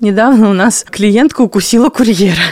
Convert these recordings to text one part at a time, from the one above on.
Недавно у нас клиентка укусила курьера.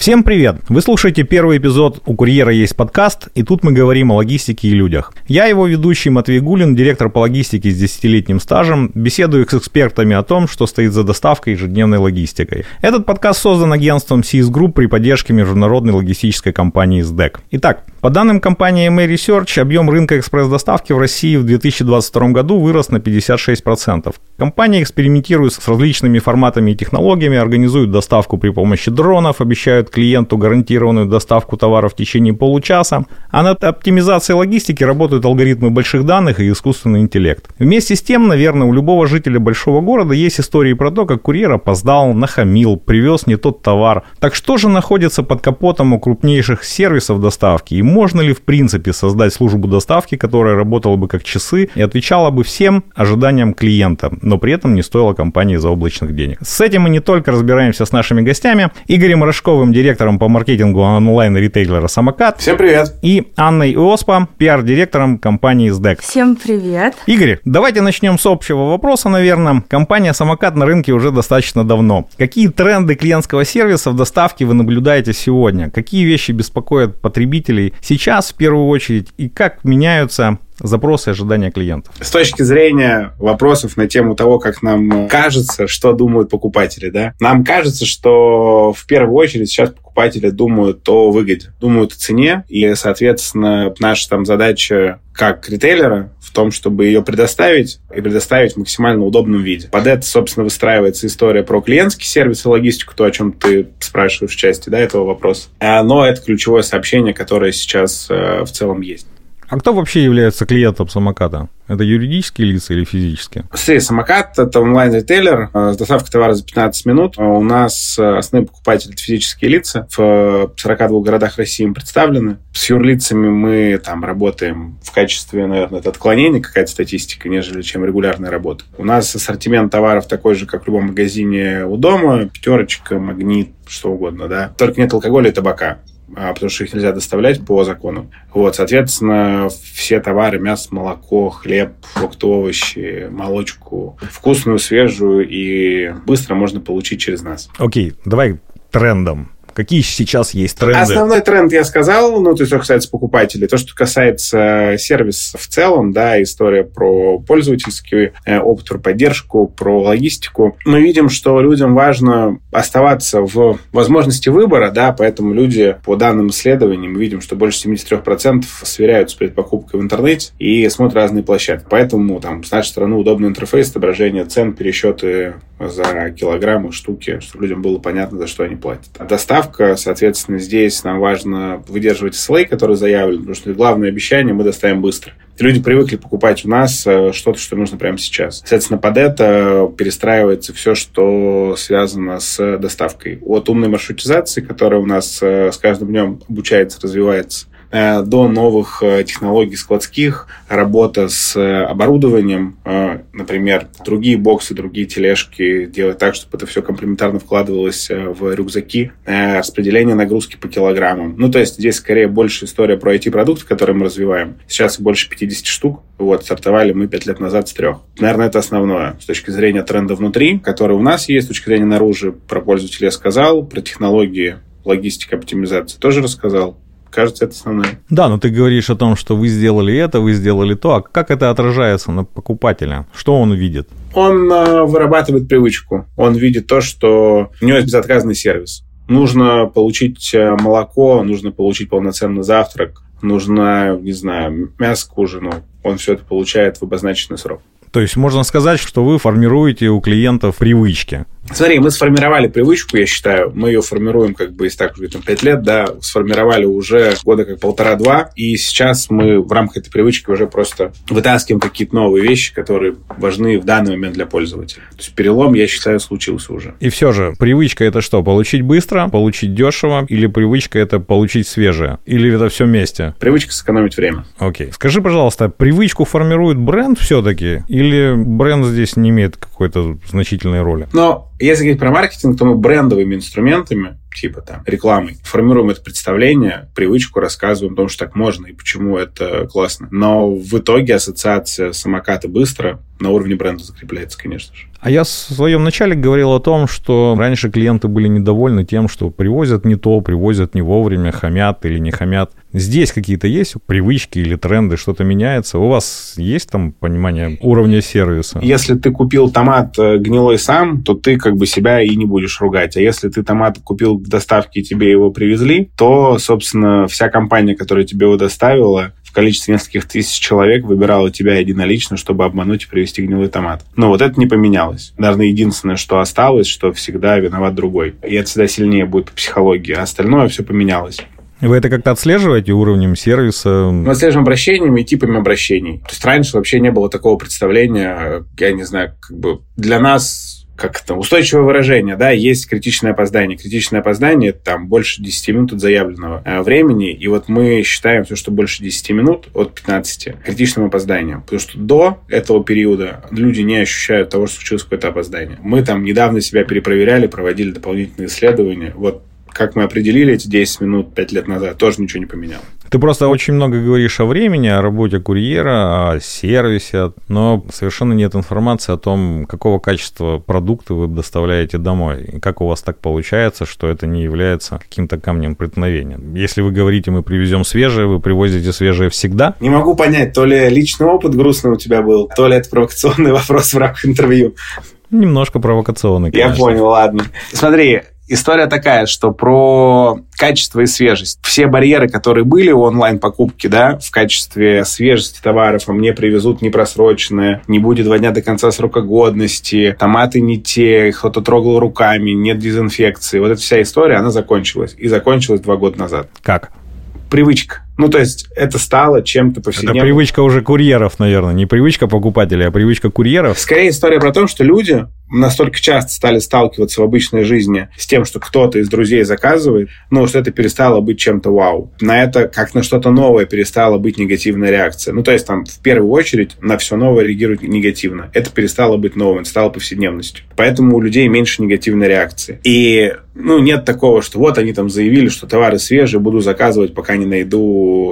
Всем привет! Вы слушаете первый эпизод «У курьера есть подкаст», и тут мы говорим о логистике и людях. Я его ведущий Матвей Гулин, директор по логистике с десятилетним стажем, беседую с экспертами о том, что стоит за доставкой ежедневной логистикой. Этот подкаст создан агентством CS Group при поддержке международной логистической компании SDEC. Итак, по данным компании MA Research, объем рынка экспресс-доставки в России в 2022 году вырос на 56%. Компания экспериментирует с различными форматами и технологиями, организует доставку при помощи дронов, обещают клиенту гарантированную доставку товара в течение получаса, а над оптимизацией логистики работают алгоритмы больших данных и искусственный интеллект. Вместе с тем, наверное, у любого жителя большого города есть истории про то, как курьер опоздал, нахамил, привез не тот товар. Так что же находится под капотом у крупнейших сервисов доставки и можно ли в принципе создать службу доставки, которая работала бы как часы и отвечала бы всем ожиданиям клиента, но при этом не стоила компании заоблачных денег. С этим мы не только разбираемся с нашими гостями, Игорем Рожковым, директором по маркетингу онлайн-ритейлера «Самокат». Всем привет! И Анной Иоспа, пиар-директором компании «СДЭК». Всем привет! Игорь, давайте начнем с общего вопроса, наверное. Компания «Самокат» на рынке уже достаточно давно. Какие тренды клиентского сервиса в доставке вы наблюдаете сегодня? Какие вещи беспокоят потребителей сейчас в первую очередь? И как меняются запросы и ожидания клиентов. С точки зрения вопросов на тему того, как нам кажется, что думают покупатели, да, нам кажется, что в первую очередь сейчас покупатели думают о выгоде, думают о цене, и, соответственно, наша там задача как ритейлера в том, чтобы ее предоставить и предоставить в максимально удобном виде. Под это, собственно, выстраивается история про клиентский сервис и логистику, то, о чем ты спрашиваешь в части да, этого вопроса. Но это ключевое сообщение, которое сейчас э, в целом есть. А кто вообще является клиентом самоката? Это юридические лица или физические? Смотри, самокат – это онлайн-ритейлер э, с доставкой товара за 15 минут. А у нас э, основные покупатели – это физические лица. В 42 городах России мы представлены. С юрлицами мы там работаем в качестве, наверное, это отклонение, какая-то статистика, нежели чем регулярная работа. У нас ассортимент товаров такой же, как в любом магазине у дома. Пятерочка, магнит, что угодно, да. Только нет алкоголя и табака потому что их нельзя доставлять по закону. Вот, соответственно, все товары, мясо, молоко, хлеб, фрукты, овощи, молочку, вкусную, свежую и быстро можно получить через нас. Окей, давай трендом Какие сейчас есть тренды? Основной тренд я сказал, ну, то есть, что касается покупателей. То, что касается сервиса в целом, да, история про пользовательский э, опыт, про поддержку, про логистику. Мы видим, что людям важно оставаться в возможности выбора, да, поэтому люди по данным исследований мы видим, что больше 73% сверяются перед покупкой в интернете и смотрят разные площадки. Поэтому там с нашей стороны удобный интерфейс, отображение цен, пересчеты за килограммы, штуки, чтобы людям было понятно, за что они платят. Доставка, соответственно, здесь нам важно выдерживать SLA, который заявлен, потому что главное обещание мы доставим быстро. Люди привыкли покупать у нас э, что-то, что нужно прямо сейчас. Соответственно, под это перестраивается все, что связано с доставкой. От умной маршрутизации, которая у нас э, с каждым днем обучается, развивается, до новых э, технологий складских, работа с э, оборудованием, например, другие боксы, другие тележки, делать так, чтобы это все комплементарно вкладывалось в рюкзаки, распределение нагрузки по килограммам. Ну, то есть здесь скорее больше история про IT-продукты, которые мы развиваем. Сейчас больше 50 штук. Вот, стартовали мы 5 лет назад с трех. Наверное, это основное. С точки зрения тренда внутри, который у нас есть, с точки зрения наружу, про пользователя я сказал, про технологии логистика, оптимизация тоже рассказал. Кажется, это основное. Да, но ты говоришь о том, что вы сделали это, вы сделали то. А как это отражается на покупателя? Что он видит? Он э, вырабатывает привычку. Он видит то, что у него есть безотказный сервис. Нужно получить э, молоко, нужно получить полноценный завтрак, нужно, не знаю, мясо к ужину. Он все это получает в обозначенный срок. То есть можно сказать, что вы формируете у клиентов привычки. Смотри, мы сформировали привычку, я считаю, мы ее формируем как бы, если так уже там, 5 лет, да, сформировали уже года как полтора-два, и сейчас мы в рамках этой привычки уже просто вытаскиваем какие-то новые вещи, которые важны в данный момент для пользователя. То есть перелом, я считаю, случился уже. И все же, привычка это что? Получить быстро, получить дешево, или привычка это получить свежее? Или это все вместе? Привычка сэкономить время. Окей. Скажи, пожалуйста, привычку формирует бренд все-таки? Или бренд здесь не имеет какой-то значительной роли? Но если говорить про маркетинг, то мы брендовыми инструментами типа там рекламой. Формируем это представление, привычку, рассказываем о том, что так можно и почему это классно. Но в итоге ассоциация самокаты быстро на уровне бренда закрепляется, конечно же. А я в своем начале говорил о том, что раньше клиенты были недовольны тем, что привозят не то, привозят не вовремя, хамят или не хамят. Здесь какие-то есть привычки или тренды, что-то меняется? У вас есть там понимание уровня сервиса? Если ты купил томат э, гнилой сам, то ты как бы себя и не будешь ругать. А если ты томат купил к доставке и тебе его привезли, то, собственно, вся компания, которая тебе его доставила, в количестве нескольких тысяч человек выбирала тебя единолично, чтобы обмануть и привезти гнилой томат. Но вот это не поменялось. Наверное, единственное, что осталось, что всегда виноват другой. И это всегда сильнее будет по психологии. А остальное все поменялось. Вы это как-то отслеживаете уровнем сервиса? Мы отслеживаем обращениями и типами обращений. То есть раньше вообще не было такого представления, я не знаю, как бы для нас как это, устойчивое выражение, да, есть критичное опоздание. Критичное опоздание там больше 10 минут от заявленного э, времени, и вот мы считаем все, что больше 10 минут от 15 критичным опозданием, потому что до этого периода люди не ощущают того, что случилось какое-то опоздание. Мы там недавно себя перепроверяли, проводили дополнительные исследования, вот как мы определили эти 10 минут 5 лет назад, тоже ничего не поменялось. Ты просто очень много говоришь о времени, о работе курьера, о сервисе, но совершенно нет информации о том, какого качества продукты вы доставляете домой. И как у вас так получается, что это не является каким-то камнем преткновения. Если вы говорите, мы привезем свежее, вы привозите свежее всегда? Не могу понять, то ли личный опыт грустный у тебя был, то ли это провокационный вопрос в рамках интервью. Немножко провокационный, конечно. Я понял, ладно. Смотри, история такая, что про качество и свежесть. Все барьеры, которые были у онлайн-покупки, да, в качестве свежести товаров, а мне привезут непросроченное, не будет два дня до конца срока годности, томаты не те, кто-то трогал руками, нет дезинфекции. Вот эта вся история, она закончилась. И закончилась два года назад. Как? Привычка. Ну, то есть это стало чем-то повседневным. Это привычка уже курьеров, наверное. Не привычка покупателей, а привычка курьеров. Скорее история про то, что люди настолько часто стали сталкиваться в обычной жизни с тем, что кто-то из друзей заказывает, ну, что это перестало быть чем-то вау. На это, как на что-то новое, перестала быть негативная реакция. Ну, то есть там в первую очередь на все новое реагируют негативно. Это перестало быть новым, это стало повседневностью. Поэтому у людей меньше негативной реакции. И ну, нет такого, что вот они там заявили, что товары свежие, буду заказывать, пока не найду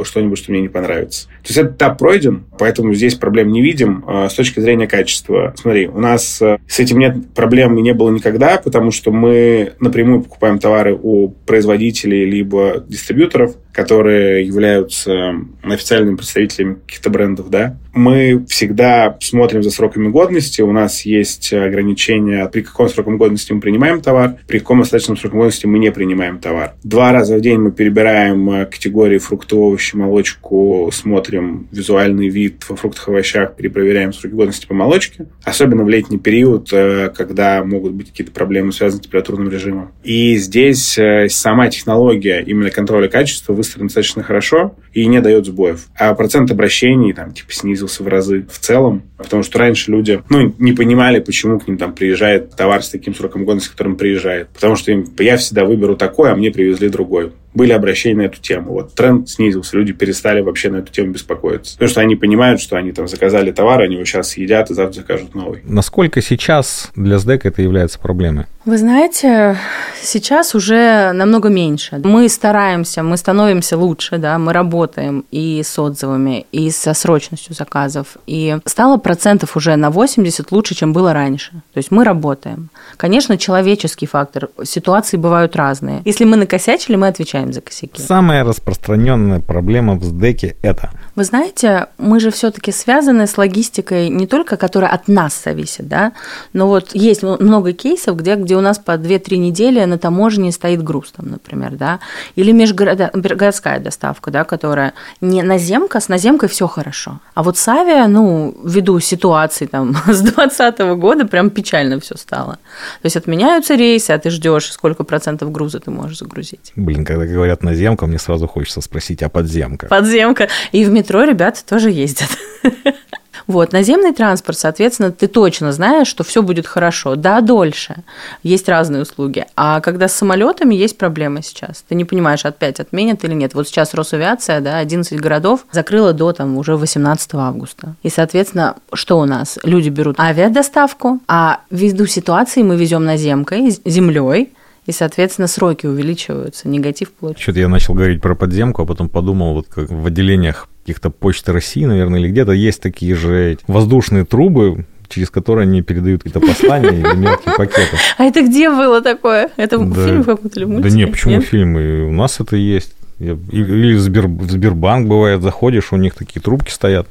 что-нибудь, что мне не понравится. То есть этот этап пройден, поэтому здесь проблем не видим. А, с точки зрения качества, смотри, у нас э, с этим нет проблем и не было никогда, потому что мы напрямую покупаем товары у производителей либо дистрибьюторов, которые являются официальными представителями каких-то брендов, да, мы всегда смотрим за сроками годности. У нас есть ограничения, при каком сроке годности мы принимаем товар, при каком остаточном сроке годности мы не принимаем товар. Два раза в день мы перебираем э, категории фрукты, овощи, молочку, смотрим визуальный вид во фруктах и овощах, перепроверяем сроки годности по молочке. Особенно в летний период, э, когда могут быть какие-то проблемы, связанные с температурным режимом. И здесь э, сама технология именно контроля качества выстроена достаточно хорошо и не дает сбоев. А процент обращений там типа снизился в разы в целом, потому что раньше люди ну, не понимали, почему к ним там приезжает товар с таким сроком годности, которым приезжает. Потому что им, я всегда выберу такой, а мне привезли другой были обращения на эту тему. Вот тренд снизился, люди перестали вообще на эту тему беспокоиться. Потому что они понимают, что они там заказали товар, они его сейчас съедят и завтра закажут новый. Насколько сейчас для СДЭК это является проблемой? Вы знаете, сейчас уже намного меньше. Мы стараемся, мы становимся лучше, да, мы работаем и с отзывами, и со срочностью заказов. И стало процентов уже на 80 лучше, чем было раньше. То есть мы работаем. Конечно, человеческий фактор. Ситуации бывают разные. Если мы накосячили, мы отвечаем за косяки. Самая распространенная проблема в СДЭКе это? Вы знаете, мы же все-таки связаны с логистикой не только, которая от нас зависит, да, но вот есть много кейсов, где, где у нас по 2-3 недели на таможне стоит груз, там, например, да, или межгородская доставка, да, которая не наземка, с наземкой все хорошо. А вот с авиа, ну, ввиду ситуации там с 2020 года прям печально все стало. То есть отменяются рейсы, а ты ждешь, сколько процентов груза ты можешь загрузить. Блин, когда говорят наземка, мне сразу хочется спросить, а подземка? Подземка. И в метро ребята тоже ездят. Вот, наземный транспорт, соответственно, ты точно знаешь, что все будет хорошо. Да, дольше. Есть разные услуги. А когда с самолетами есть проблемы сейчас. Ты не понимаешь, опять отменят или нет. Вот сейчас Росавиация, да, 11 городов закрыла до там уже 18 августа. И, соответственно, что у нас? Люди берут авиадоставку, а ввиду ситуации мы везем наземкой, землей, и, соответственно, сроки увеличиваются, негатив получается. Что-то я начал говорить про подземку, а потом подумал, вот как в отделениях каких-то почты России, наверное, или где-то есть такие же воздушные трубы, через которые они передают какие-то послания или мелкие пакеты. А это где было такое? Это да. фильм какой-то или мультик? Да нет, почему нет? фильм? И у нас это есть. Или в, Сбер, в Сбербанк бывает, заходишь, у них такие трубки стоят,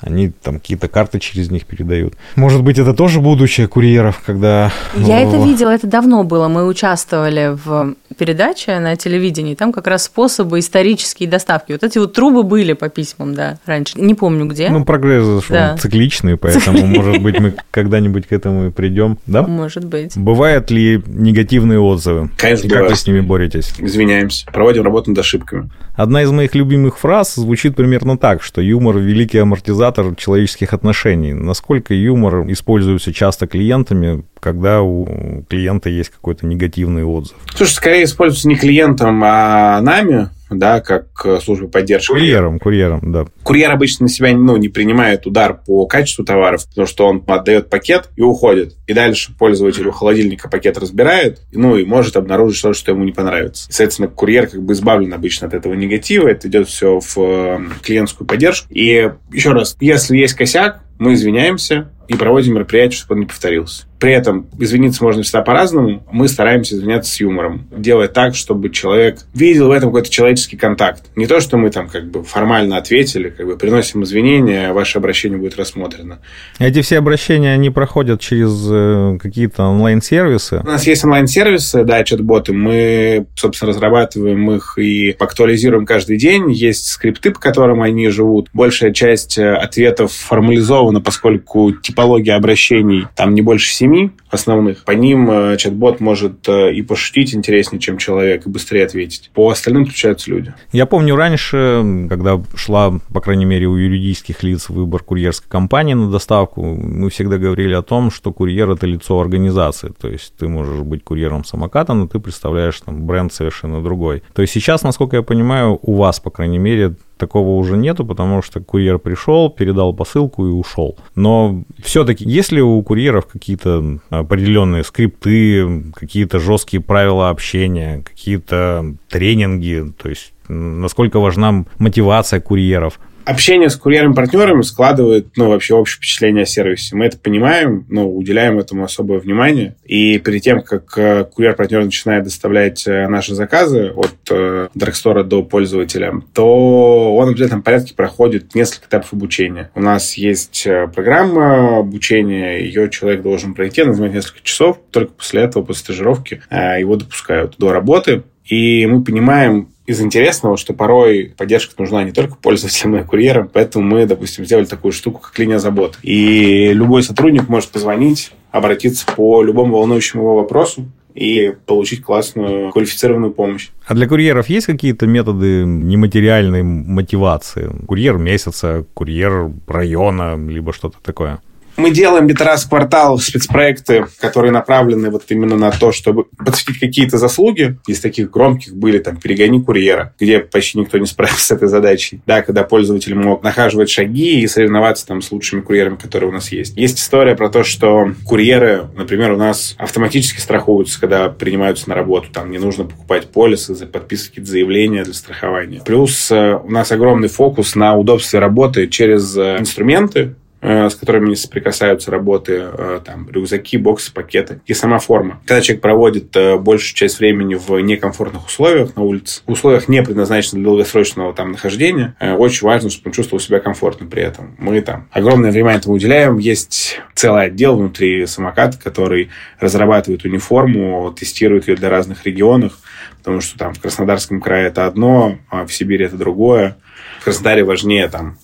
они там какие-то карты через них передают. Может быть, это тоже будущее курьеров, когда... Я это видела, это давно было. Мы участвовали в передаче на телевидении, там как раз способы исторические доставки. Вот эти вот трубы были по письмам, да, раньше. Не помню где. Ну, прогресс зашел да. цикличный, поэтому, может быть, мы когда-нибудь к этому и придем, да? Может быть. Бывают ли негативные отзывы? Конечно, И как вы с ними боретесь? Извиняемся. Проводим работу над ошибками. Одна из моих любимых фраз звучит примерно так, что юмор – великий амортизатор человеческих отношений. Насколько юмор используется часто клиентами, когда у клиента есть какой-то негативный отзыв? Слушай, скорее используется не клиентом, а нами, да, как э, служба поддержки. Курьером, курьером, да. Курьер обычно на себя ну, не принимает удар по качеству товаров, потому что он отдает пакет и уходит. И дальше пользователь у холодильника пакет разбирает, ну и может обнаружить что-то, что ему не понравится. Соответственно, курьер как бы избавлен обычно от этого негатива, это идет все в э, клиентскую поддержку. И еще раз, если есть косяк, мы извиняемся и проводим мероприятие, чтобы он не повторился. При этом извиниться можно всегда по-разному. Мы стараемся извиняться с юмором, делая так, чтобы человек видел в этом какой-то человеческий контакт. Не то, что мы там как бы формально ответили, как бы приносим извинения, ваше обращение будет рассмотрено. Эти все обращения, они проходят через э, какие-то онлайн-сервисы? У нас есть онлайн-сервисы, да, чат-боты. Мы, собственно, разрабатываем их и актуализируем каждый день. Есть скрипты, по которым они живут. Большая часть э, ответов формализована, поскольку типология обращений там не больше 7 семи основных. По ним э, чат-бот может э, и пошутить интереснее, чем человек, и быстрее ответить. По остальным включаются люди. Я помню раньше, когда шла, по крайней мере, у юридических лиц выбор курьерской компании на доставку, мы всегда говорили о том, что курьер – это лицо организации. То есть ты можешь быть курьером самоката, но ты представляешь там бренд совершенно другой. То есть сейчас, насколько я понимаю, у вас, по крайней мере, такого уже нету, потому что курьер пришел, передал посылку и ушел. Но все-таки, если у курьеров какие-то определенные скрипты, какие-то жесткие правила общения, какие-то тренинги, то есть насколько важна мотивация курьеров, общение с курьерами-партнерами складывает, ну, вообще общее впечатление о сервисе. Мы это понимаем, ну, уделяем этому особое внимание. И перед тем, как э, курьер-партнер начинает доставлять э, наши заказы от э, драгстора до пользователя, то он в обязательном порядке проходит несколько этапов обучения. У нас есть программа обучения, ее человек должен пройти, она занимает несколько часов. Только после этого, после стажировки, его допускают до работы. И мы понимаем, из интересного, что порой поддержка нужна не только пользователям, но и курьерам. Поэтому мы, допустим, сделали такую штуку, как линия забот. И любой сотрудник может позвонить, обратиться по любому волнующему его вопросу и получить классную квалифицированную помощь. А для курьеров есть какие-то методы нематериальной мотивации? Курьер месяца, курьер района, либо что-то такое? Мы делаем где-то раз в квартал спецпроекты, которые направлены вот именно на то, чтобы подсветить какие-то заслуги. Из таких громких были там «Перегони курьера», где почти никто не справился с этой задачей. Да, когда пользователь мог нахаживать шаги и соревноваться там с лучшими курьерами, которые у нас есть. Есть история про то, что курьеры, например, у нас автоматически страхуются, когда принимаются на работу. Там не нужно покупать полисы, подписывать какие-то заявления для страхования. Плюс э, у нас огромный фокус на удобстве работы через э, инструменты, с которыми соприкасаются работы, там, рюкзаки, боксы, пакеты и сама форма. Когда человек проводит большую часть времени в некомфортных условиях на улице, в условиях не предназначенных для долгосрочного там нахождения, очень важно, чтобы он чувствовал себя комфортно при этом. Мы там огромное внимание этому уделяем. Есть целый отдел внутри самоката, который разрабатывает униформу, тестирует ее для разных регионов, потому что там в Краснодарском крае это одно, а в Сибири это другое. В Краснодаре важнее там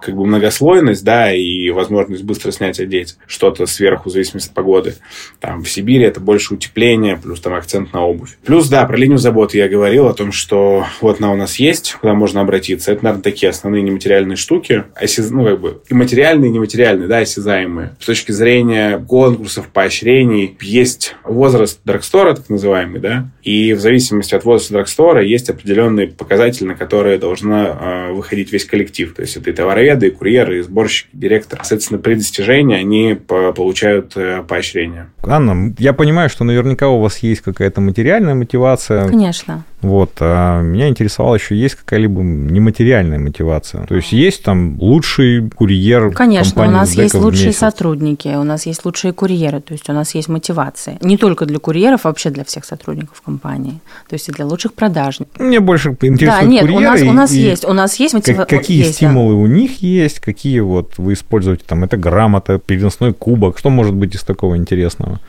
как бы многослойность, да, и возможность быстро снять одеть что-то сверху, в зависимости от погоды. Там в Сибири это больше утепление, плюс там акцент на обувь. Плюс, да, про линию заботы я говорил о том, что вот она у нас есть, куда можно обратиться. Это, наверное, такие основные нематериальные штуки, осяз... ну, как бы и материальные, и нематериальные, да, осязаемые. С точки зрения конкурсов, поощрений, есть возраст драгстора, так называемый, да, и в зависимости от возраста драгстора есть определенные показатели, на которые должна э, выходить весь коллектив. То есть это и товаровед и курьеры, и сборщики, директор. Соответственно, при достижении они получают э, поощрение. Анна, я понимаю, что наверняка у вас есть какая-то материальная мотивация. Конечно. Вот. А меня интересовало еще, есть какая-либо нематериальная мотивация? То есть есть там лучший курьер Конечно, у нас есть лучшие сотрудники, у нас есть лучшие курьеры, то есть у нас есть мотивация. Не только для курьеров, а вообще для всех сотрудников компании. То есть и для лучших продажников. Мне больше интересует да, нет, курьеры. У нас, у нас и есть, у нас есть мотивация. Какие есть, стимулы да. у них есть, какие вот вы используете, там, это грамота, переносной кубок, что может быть из такого интересного?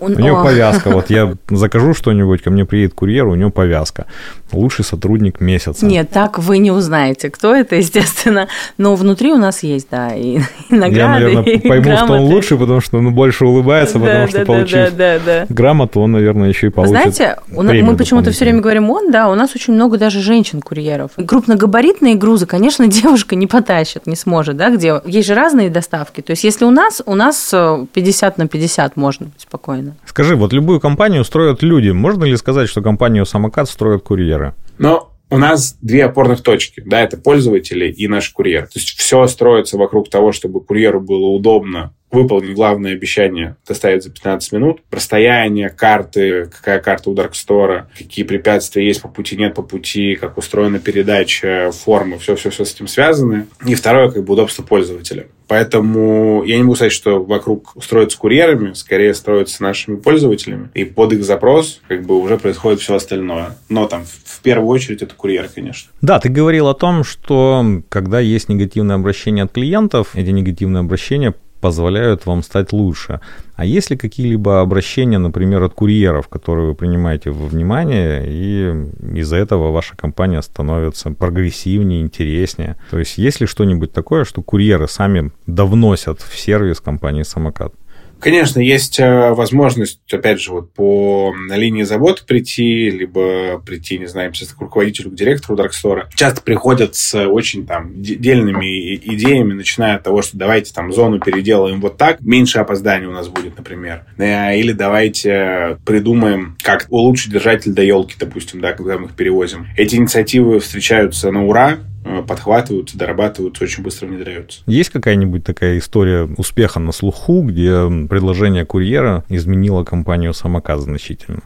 У, у него повязка, вот я закажу что-нибудь, ко мне приедет курьер, у него повязка девушка, лучший сотрудник месяца. Нет, так вы не узнаете, кто это, естественно. Но внутри у нас есть, да, и, и награды, Я, наверное, и пойму, грамоты. что он лучше, потому что он больше улыбается, да, потому да, что да, получив да, да, да. грамоту, он, наверное, еще и получит Знаете, мы почему-то все время говорим он, да, у нас очень много даже женщин-курьеров. Крупногабаритные грузы, конечно, девушка не потащит, не сможет, да, где есть же разные доставки. То есть если у нас, у нас 50 на 50 можно спокойно. Скажи, вот любую компанию строят люди. Можно ли сказать, что компанию «Самокат» строят строят курьеры? Но у нас две опорных точки, да, это пользователи и наш курьер. То есть все строится вокруг того, чтобы курьеру было удобно выполнить главное обещание доставить за 15 минут. Расстояние, карты, какая карта у Даркстора, какие препятствия есть по пути, нет по пути, как устроена передача, формы, все-все-все с этим связано. И второе, как бы удобство пользователя. Поэтому я не могу сказать, что вокруг строятся курьерами, скорее строятся нашими пользователями. И под их запрос как бы уже происходит все остальное. Но там в первую очередь это курьер, конечно. Да, ты говорил о том, что когда есть негативное обращение от клиентов, эти негативные обращения позволяют вам стать лучше. А есть ли какие-либо обращения, например, от курьеров, которые вы принимаете во внимание, и из-за этого ваша компания становится прогрессивнее, интереснее? То есть есть ли что-нибудь такое, что курьеры сами довносят в сервис компании «Самокат»? Конечно, есть э, возможность, опять же, вот по линии заботы прийти, либо прийти, не знаю, сейчас к руководителю, к директору Даркстора. Часто приходят с очень там дельными идеями, начиная от того, что давайте там зону переделаем вот так, меньше опозданий у нас будет, например. Э, или давайте придумаем, как улучшить держатель до елки, допустим, да, когда мы их перевозим. Эти инициативы встречаются на ура, Э, подхватываются, дорабатываются, очень быстро внедряются. Есть какая-нибудь такая история успеха на слуху, где предложение курьера изменило компанию самокат значительно?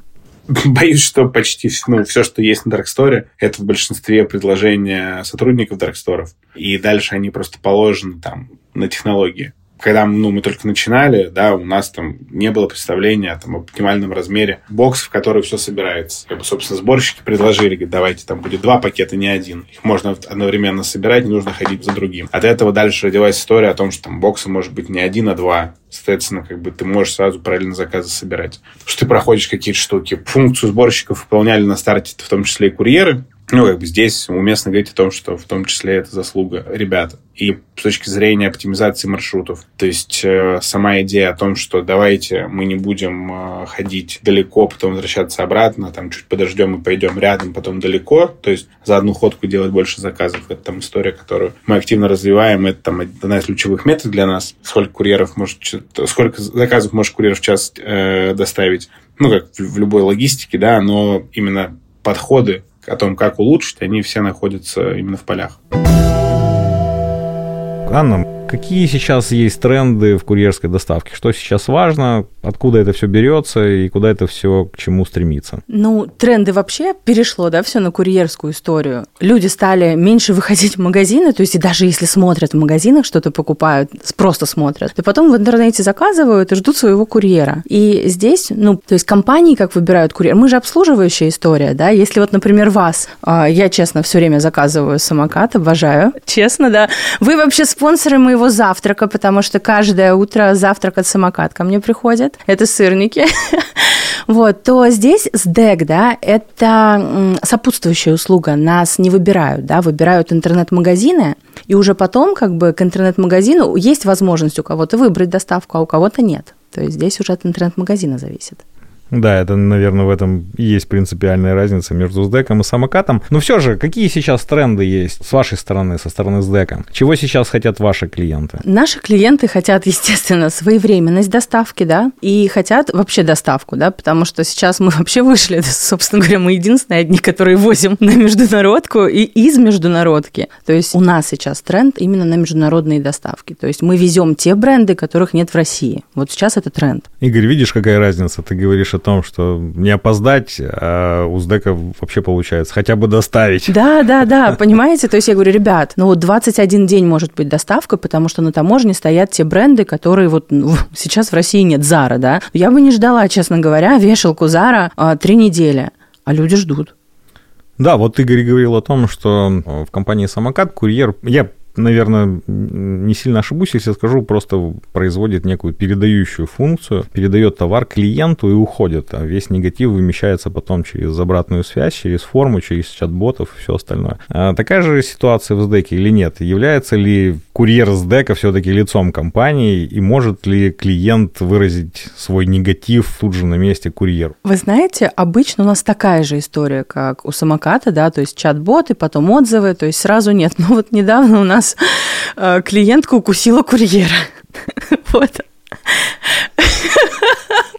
Боюсь, что почти ну, все, что есть на Дарксторе, это в большинстве предложения сотрудников Дарксторов. И дальше они просто положены там на технологии когда ну, мы только начинали, да, у нас там не было представления там, оптимальном размере бокс, в который все собирается. Как бы, собственно, сборщики предложили, говорят, давайте там будет два пакета, не один. Их можно одновременно собирать, не нужно ходить за другим. От этого дальше родилась история о том, что там боксы может быть не один, а два. Соответственно, как бы ты можешь сразу параллельно заказы собирать. Что ты проходишь какие-то штуки. Функцию сборщиков выполняли на старте в том числе и курьеры. Ну, как бы здесь уместно говорить о том, что в том числе это заслуга ребят. И с точки зрения оптимизации маршрутов. То есть э, сама идея о том, что давайте мы не будем э, ходить далеко, потом возвращаться обратно, там чуть подождем и пойдем рядом, потом далеко. То есть за одну ходку делать больше заказов. Это там история, которую мы активно развиваем. Это там одна из ключевых методов для нас. Сколько курьеров может, сколько заказов может курьер в час э, доставить. Ну, как в любой логистике, да, но именно подходы о том, как улучшить, они все находятся именно в полях. Анна, какие сейчас есть тренды в курьерской доставке? Что сейчас важно? Откуда это все берется и куда это все к чему стремится? Ну, тренды вообще перешло, да, все на курьерскую историю. Люди стали меньше выходить в магазины, то есть и даже если смотрят в магазинах, что-то покупают, просто смотрят, то потом в интернете заказывают и ждут своего курьера. И здесь, ну, то есть компании как выбирают курьера, мы же обслуживающая история, да, если вот, например, вас, а, я, честно, все время заказываю самокат, обожаю, честно, да, вы вообще спонсоры моего завтрака, потому что каждое утро завтрак от самокат ко мне приходит, это сырники, вот, то здесь СДЭК, да, это сопутствующая услуга, нас не выбирают, да, выбирают интернет-магазины, и уже потом как бы к интернет-магазину есть возможность у кого-то выбрать доставку, а у кого-то нет. То есть здесь уже от интернет-магазина зависит. Да, это, наверное, в этом и есть принципиальная разница между СДЭКом и самокатом. Но все же, какие сейчас тренды есть с вашей стороны, со стороны СДЭКа? Чего сейчас хотят ваши клиенты? Наши клиенты хотят, естественно, своевременность доставки, да, и хотят вообще доставку, да, потому что сейчас мы вообще вышли, собственно говоря, мы единственные одни, которые возим на международку и из международки. То есть у нас сейчас тренд именно на международные доставки. То есть мы везем те бренды, которых нет в России. Вот сейчас это тренд. Игорь, видишь, какая разница? Ты говоришь о том, что не опоздать, а у СДЭКа вообще получается хотя бы доставить. Да, да, да, понимаете? То есть я говорю, ребят, ну вот 21 день может быть доставка, потому что на таможне стоят те бренды, которые вот ну, сейчас в России нет. Зара, да? Я бы не ждала, честно говоря, вешалку Зара а, три недели, а люди ждут. Да, вот Игорь говорил о том, что в компании «Самокат» курьер... Я наверное, не сильно ошибусь, если скажу, просто производит некую передающую функцию, передает товар клиенту и уходит, а весь негатив вымещается потом через обратную связь, через форму, через чат-ботов и все остальное. А такая же ситуация в SDEC или нет? Является ли курьер SDEC все-таки лицом компании и может ли клиент выразить свой негатив тут же на месте курьеру? Вы знаете, обычно у нас такая же история, как у самоката, да, то есть чат-боты, потом отзывы, то есть сразу нет. Ну вот недавно у нас нас э, клиентка укусила курьера. Вот.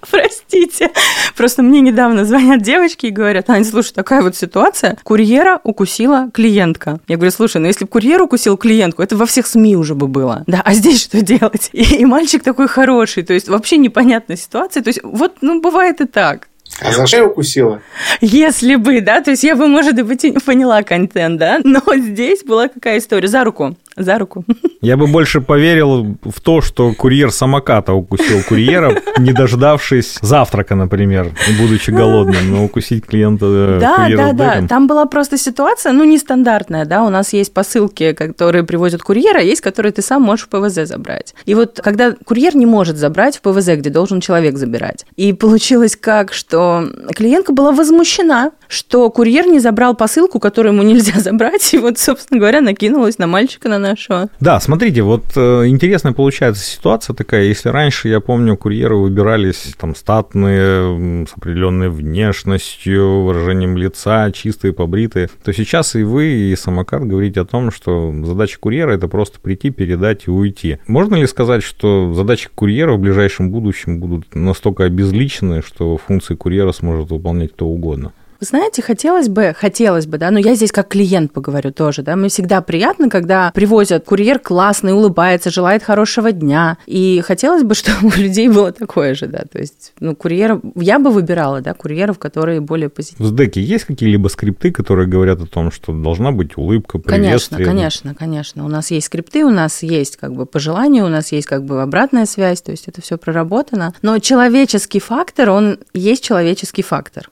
Простите. Просто мне недавно звонят девочки и говорят, Аня, слушай, такая вот ситуация, курьера укусила клиентка. Я говорю, слушай, ну если бы курьер укусил клиентку, это во всех СМИ уже бы было. Да, а здесь что делать? И, и мальчик такой хороший, то есть вообще непонятная ситуация. То есть вот, ну, бывает и так. А за шею укусила? Если бы, да, то есть я бы, может быть, и не поняла контент, да, но здесь была какая история. За руку за руку. Я бы больше поверил в то, что курьер самоката укусил курьера, не дождавшись завтрака, например, будучи голодным, но укусить клиента э, Да, да, да. Там была просто ситуация, ну, нестандартная, да. У нас есть посылки, которые привозят курьера, есть, которые ты сам можешь в ПВЗ забрать. И вот когда курьер не может забрать в ПВЗ, где должен человек забирать. И получилось как, что клиентка была возмущена, что курьер не забрал посылку, которую ему нельзя забрать, и вот, собственно говоря, накинулась на мальчика, на нашего. Да, смотрите, вот э, интересная получается ситуация такая. Если раньше, я помню, курьеры выбирались там статные, с определенной внешностью, выражением лица, чистые, побритые, то сейчас и вы, и самокат говорите о том, что задача курьера это просто прийти, передать и уйти. Можно ли сказать, что задачи курьера в ближайшем будущем будут настолько обезличены, что функции курьера сможет выполнять кто угодно? Вы знаете, хотелось бы, хотелось бы, да, но я здесь как клиент поговорю тоже, да, мне всегда приятно, когда привозят курьер классный, улыбается, желает хорошего дня, и хотелось бы, чтобы у людей было такое же, да, то есть, ну, курьеров, я бы выбирала, да, курьеров, которые более позитивные. В деке есть какие-либо скрипты, которые говорят о том, что должна быть улыбка, приветствие? Конечно, конечно, конечно, у нас есть скрипты, у нас есть как бы пожелания, у нас есть как бы обратная связь, то есть это все проработано, но человеческий фактор, он есть человеческий фактор.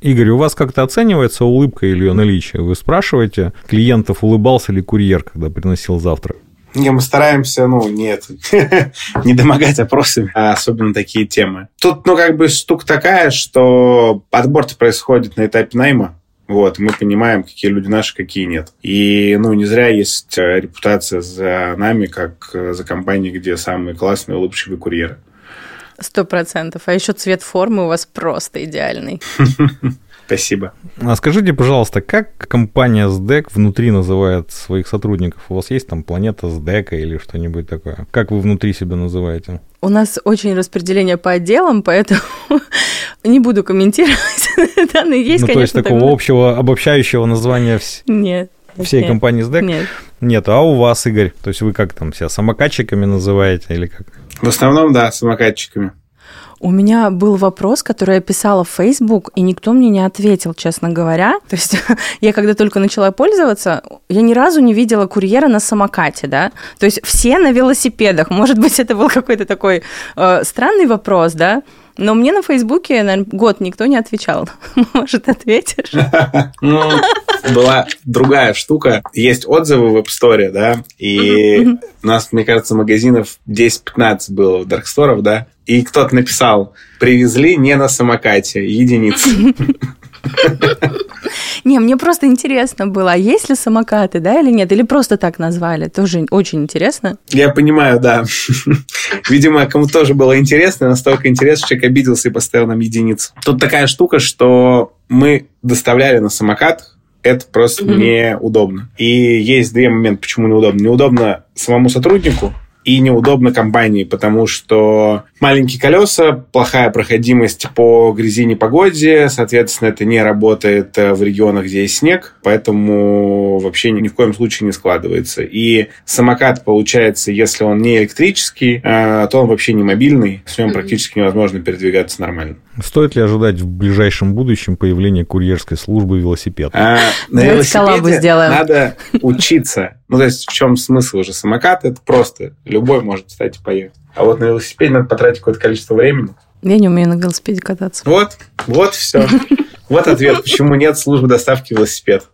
Игорь, у вас как-то оценивается улыбка или ее наличие? Вы спрашиваете клиентов, улыбался ли курьер, когда приносил завтрак? Не, мы стараемся, ну, нет, не домогать опросами, а особенно такие темы. Тут, ну, как бы штука такая, что отбор происходит на этапе найма. Вот, мы понимаем, какие люди наши, какие нет. И, ну, не зря есть э, репутация за нами, как э, за компанией, где самые классные, улыбчивые курьеры. Сто процентов. А еще цвет формы у вас просто идеальный. Спасибо. А скажите, пожалуйста, как компания SDEC внутри называет своих сотрудников? У вас есть там планета SDEC или что-нибудь такое? Как вы внутри себя называете? У нас очень распределение по отделам, поэтому не буду комментировать. Данные есть, ну, конечно. То есть такого общего обобщающего названия Нет всей нет, компании SDEC? Нет. Нет, а у вас, Игорь? То есть вы как там себя самокатчиками называете или как? В основном, да, самокатчиками. У меня был вопрос, который я писала в Facebook, и никто мне не ответил, честно говоря. То есть я когда только начала пользоваться, я ни разу не видела курьера на самокате, да. То есть все на велосипедах. Может быть, это был какой-то такой э, странный вопрос, да. Но мне на Фейсбуке, наверное, год никто не отвечал. Может, ответишь? Была другая штука. Есть отзывы в App Store, да, и у нас, мне кажется, магазинов 10-15 было в Дарксторов, да, и кто-то написал, привезли не на самокате, единицы. Не, мне просто интересно было, а есть ли самокаты, да, или нет? Или просто так назвали? Тоже очень интересно. Я понимаю, да. Видимо, кому тоже было интересно, настолько интересно, человек обиделся и поставил нам единицу. Тут такая штука, что мы доставляли на самокатах, это просто mm-hmm. неудобно. И есть две моменты, почему неудобно. Неудобно самому сотруднику, и неудобно компании, потому что маленькие колеса, плохая проходимость по грязи непогоде, соответственно, это не работает э, в регионах, где есть снег, поэтому вообще ни в коем случае не складывается. И самокат, получается, если он не электрический, э, то он вообще не мобильный, с ним практически невозможно передвигаться нормально. Стоит ли ожидать в ближайшем будущем появления курьерской службы велосипед? А, на велосипеде надо учиться. Ну, то есть в чем смысл уже? Самокат – это просто любой может встать и поехать. А вот на велосипеде надо потратить какое-то количество времени. Я не умею на велосипеде кататься. Вот, вот все. Вот ответ, почему нет службы доставки велосипед.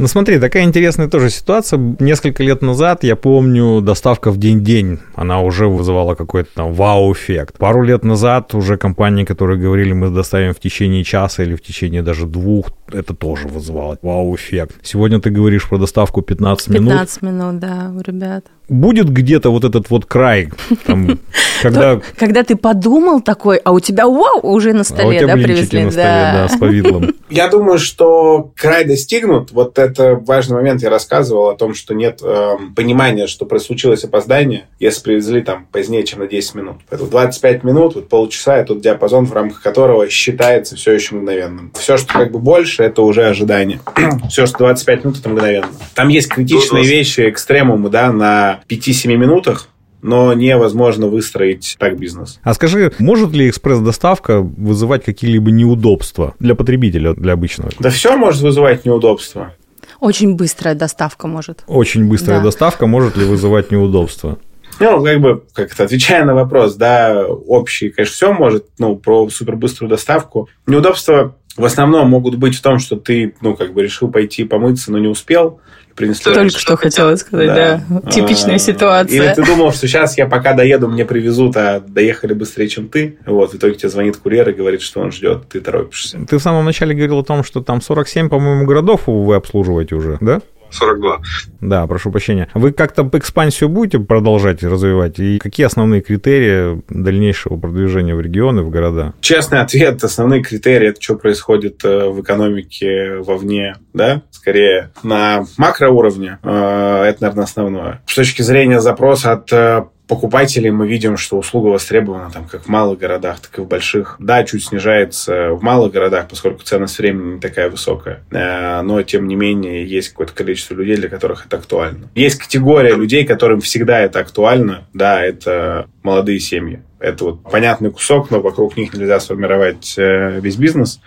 Ну смотри, такая интересная тоже ситуация. Несколько лет назад, я помню, доставка в день-день, она уже вызывала какой-то там вау-эффект. Пару лет назад уже компании, которые говорили, мы доставим в течение часа или в течение даже двух, это тоже вызывало вау-эффект. Сегодня ты говоришь про доставку 15 минут. 15 минут, да, у ребят будет где-то вот этот вот край, там, когда... Когда ты подумал такой, а у тебя вау, уже на столе, а да, привезли? на столе, да. да, с повидлом. Я думаю, что край достигнут. Вот это важный момент. Я рассказывал о том, что нет э, понимания, что случилось опоздание, если привезли там позднее, чем на 10 минут. Поэтому 25 минут, вот полчаса, это тот диапазон, в рамках которого считается все еще мгновенным. Все, что как бы больше, это уже ожидание. все, что 25 минут, это мгновенно. Там есть критичные вещи, экстремумы, да, на 5-7 минутах, но невозможно выстроить так бизнес. А скажи, может ли экспресс-доставка вызывать какие-либо неудобства для потребителя, для обычного? Да все может вызывать неудобства. Очень быстрая доставка может. Очень быстрая да. доставка может ли вызывать неудобства? Ну, как бы, как-то отвечая на вопрос, да, общий, конечно, все может, ну, про супербыструю доставку. Неудобства в основном могут быть в том, что ты, ну, как бы решил пойти помыться, но не успел, принесли. Только что хотела сказать, да. да. Типичная а, ситуация. Или ты думал, что сейчас я пока доеду, мне привезут, а доехали быстрее, чем ты. Вот, в итоге тебе звонит курьер и говорит, что он ждет, ты торопишься. Ты в самом начале говорил о том, что там 47, по-моему, городов вы обслуживаете уже, да? 42. Да, прошу прощения. Вы как-то экспансию будете продолжать развивать? И какие основные критерии дальнейшего продвижения в регионы, в города? Честный ответ. Основные критерии – это что происходит э, в экономике вовне, да? Скорее на макроуровне. Э, это, наверное, основное. С точки зрения запроса от э, покупателей мы видим, что услуга востребована там как в малых городах, так и в больших. Да, чуть снижается в малых городах, поскольку ценность времени не такая высокая. Э, но, тем не менее, есть какое-то количество людей, для которых это актуально. Есть категория людей, которым всегда это актуально. Да, это молодые семьи. Это вот понятный кусок, но вокруг них нельзя сформировать э, весь бизнес.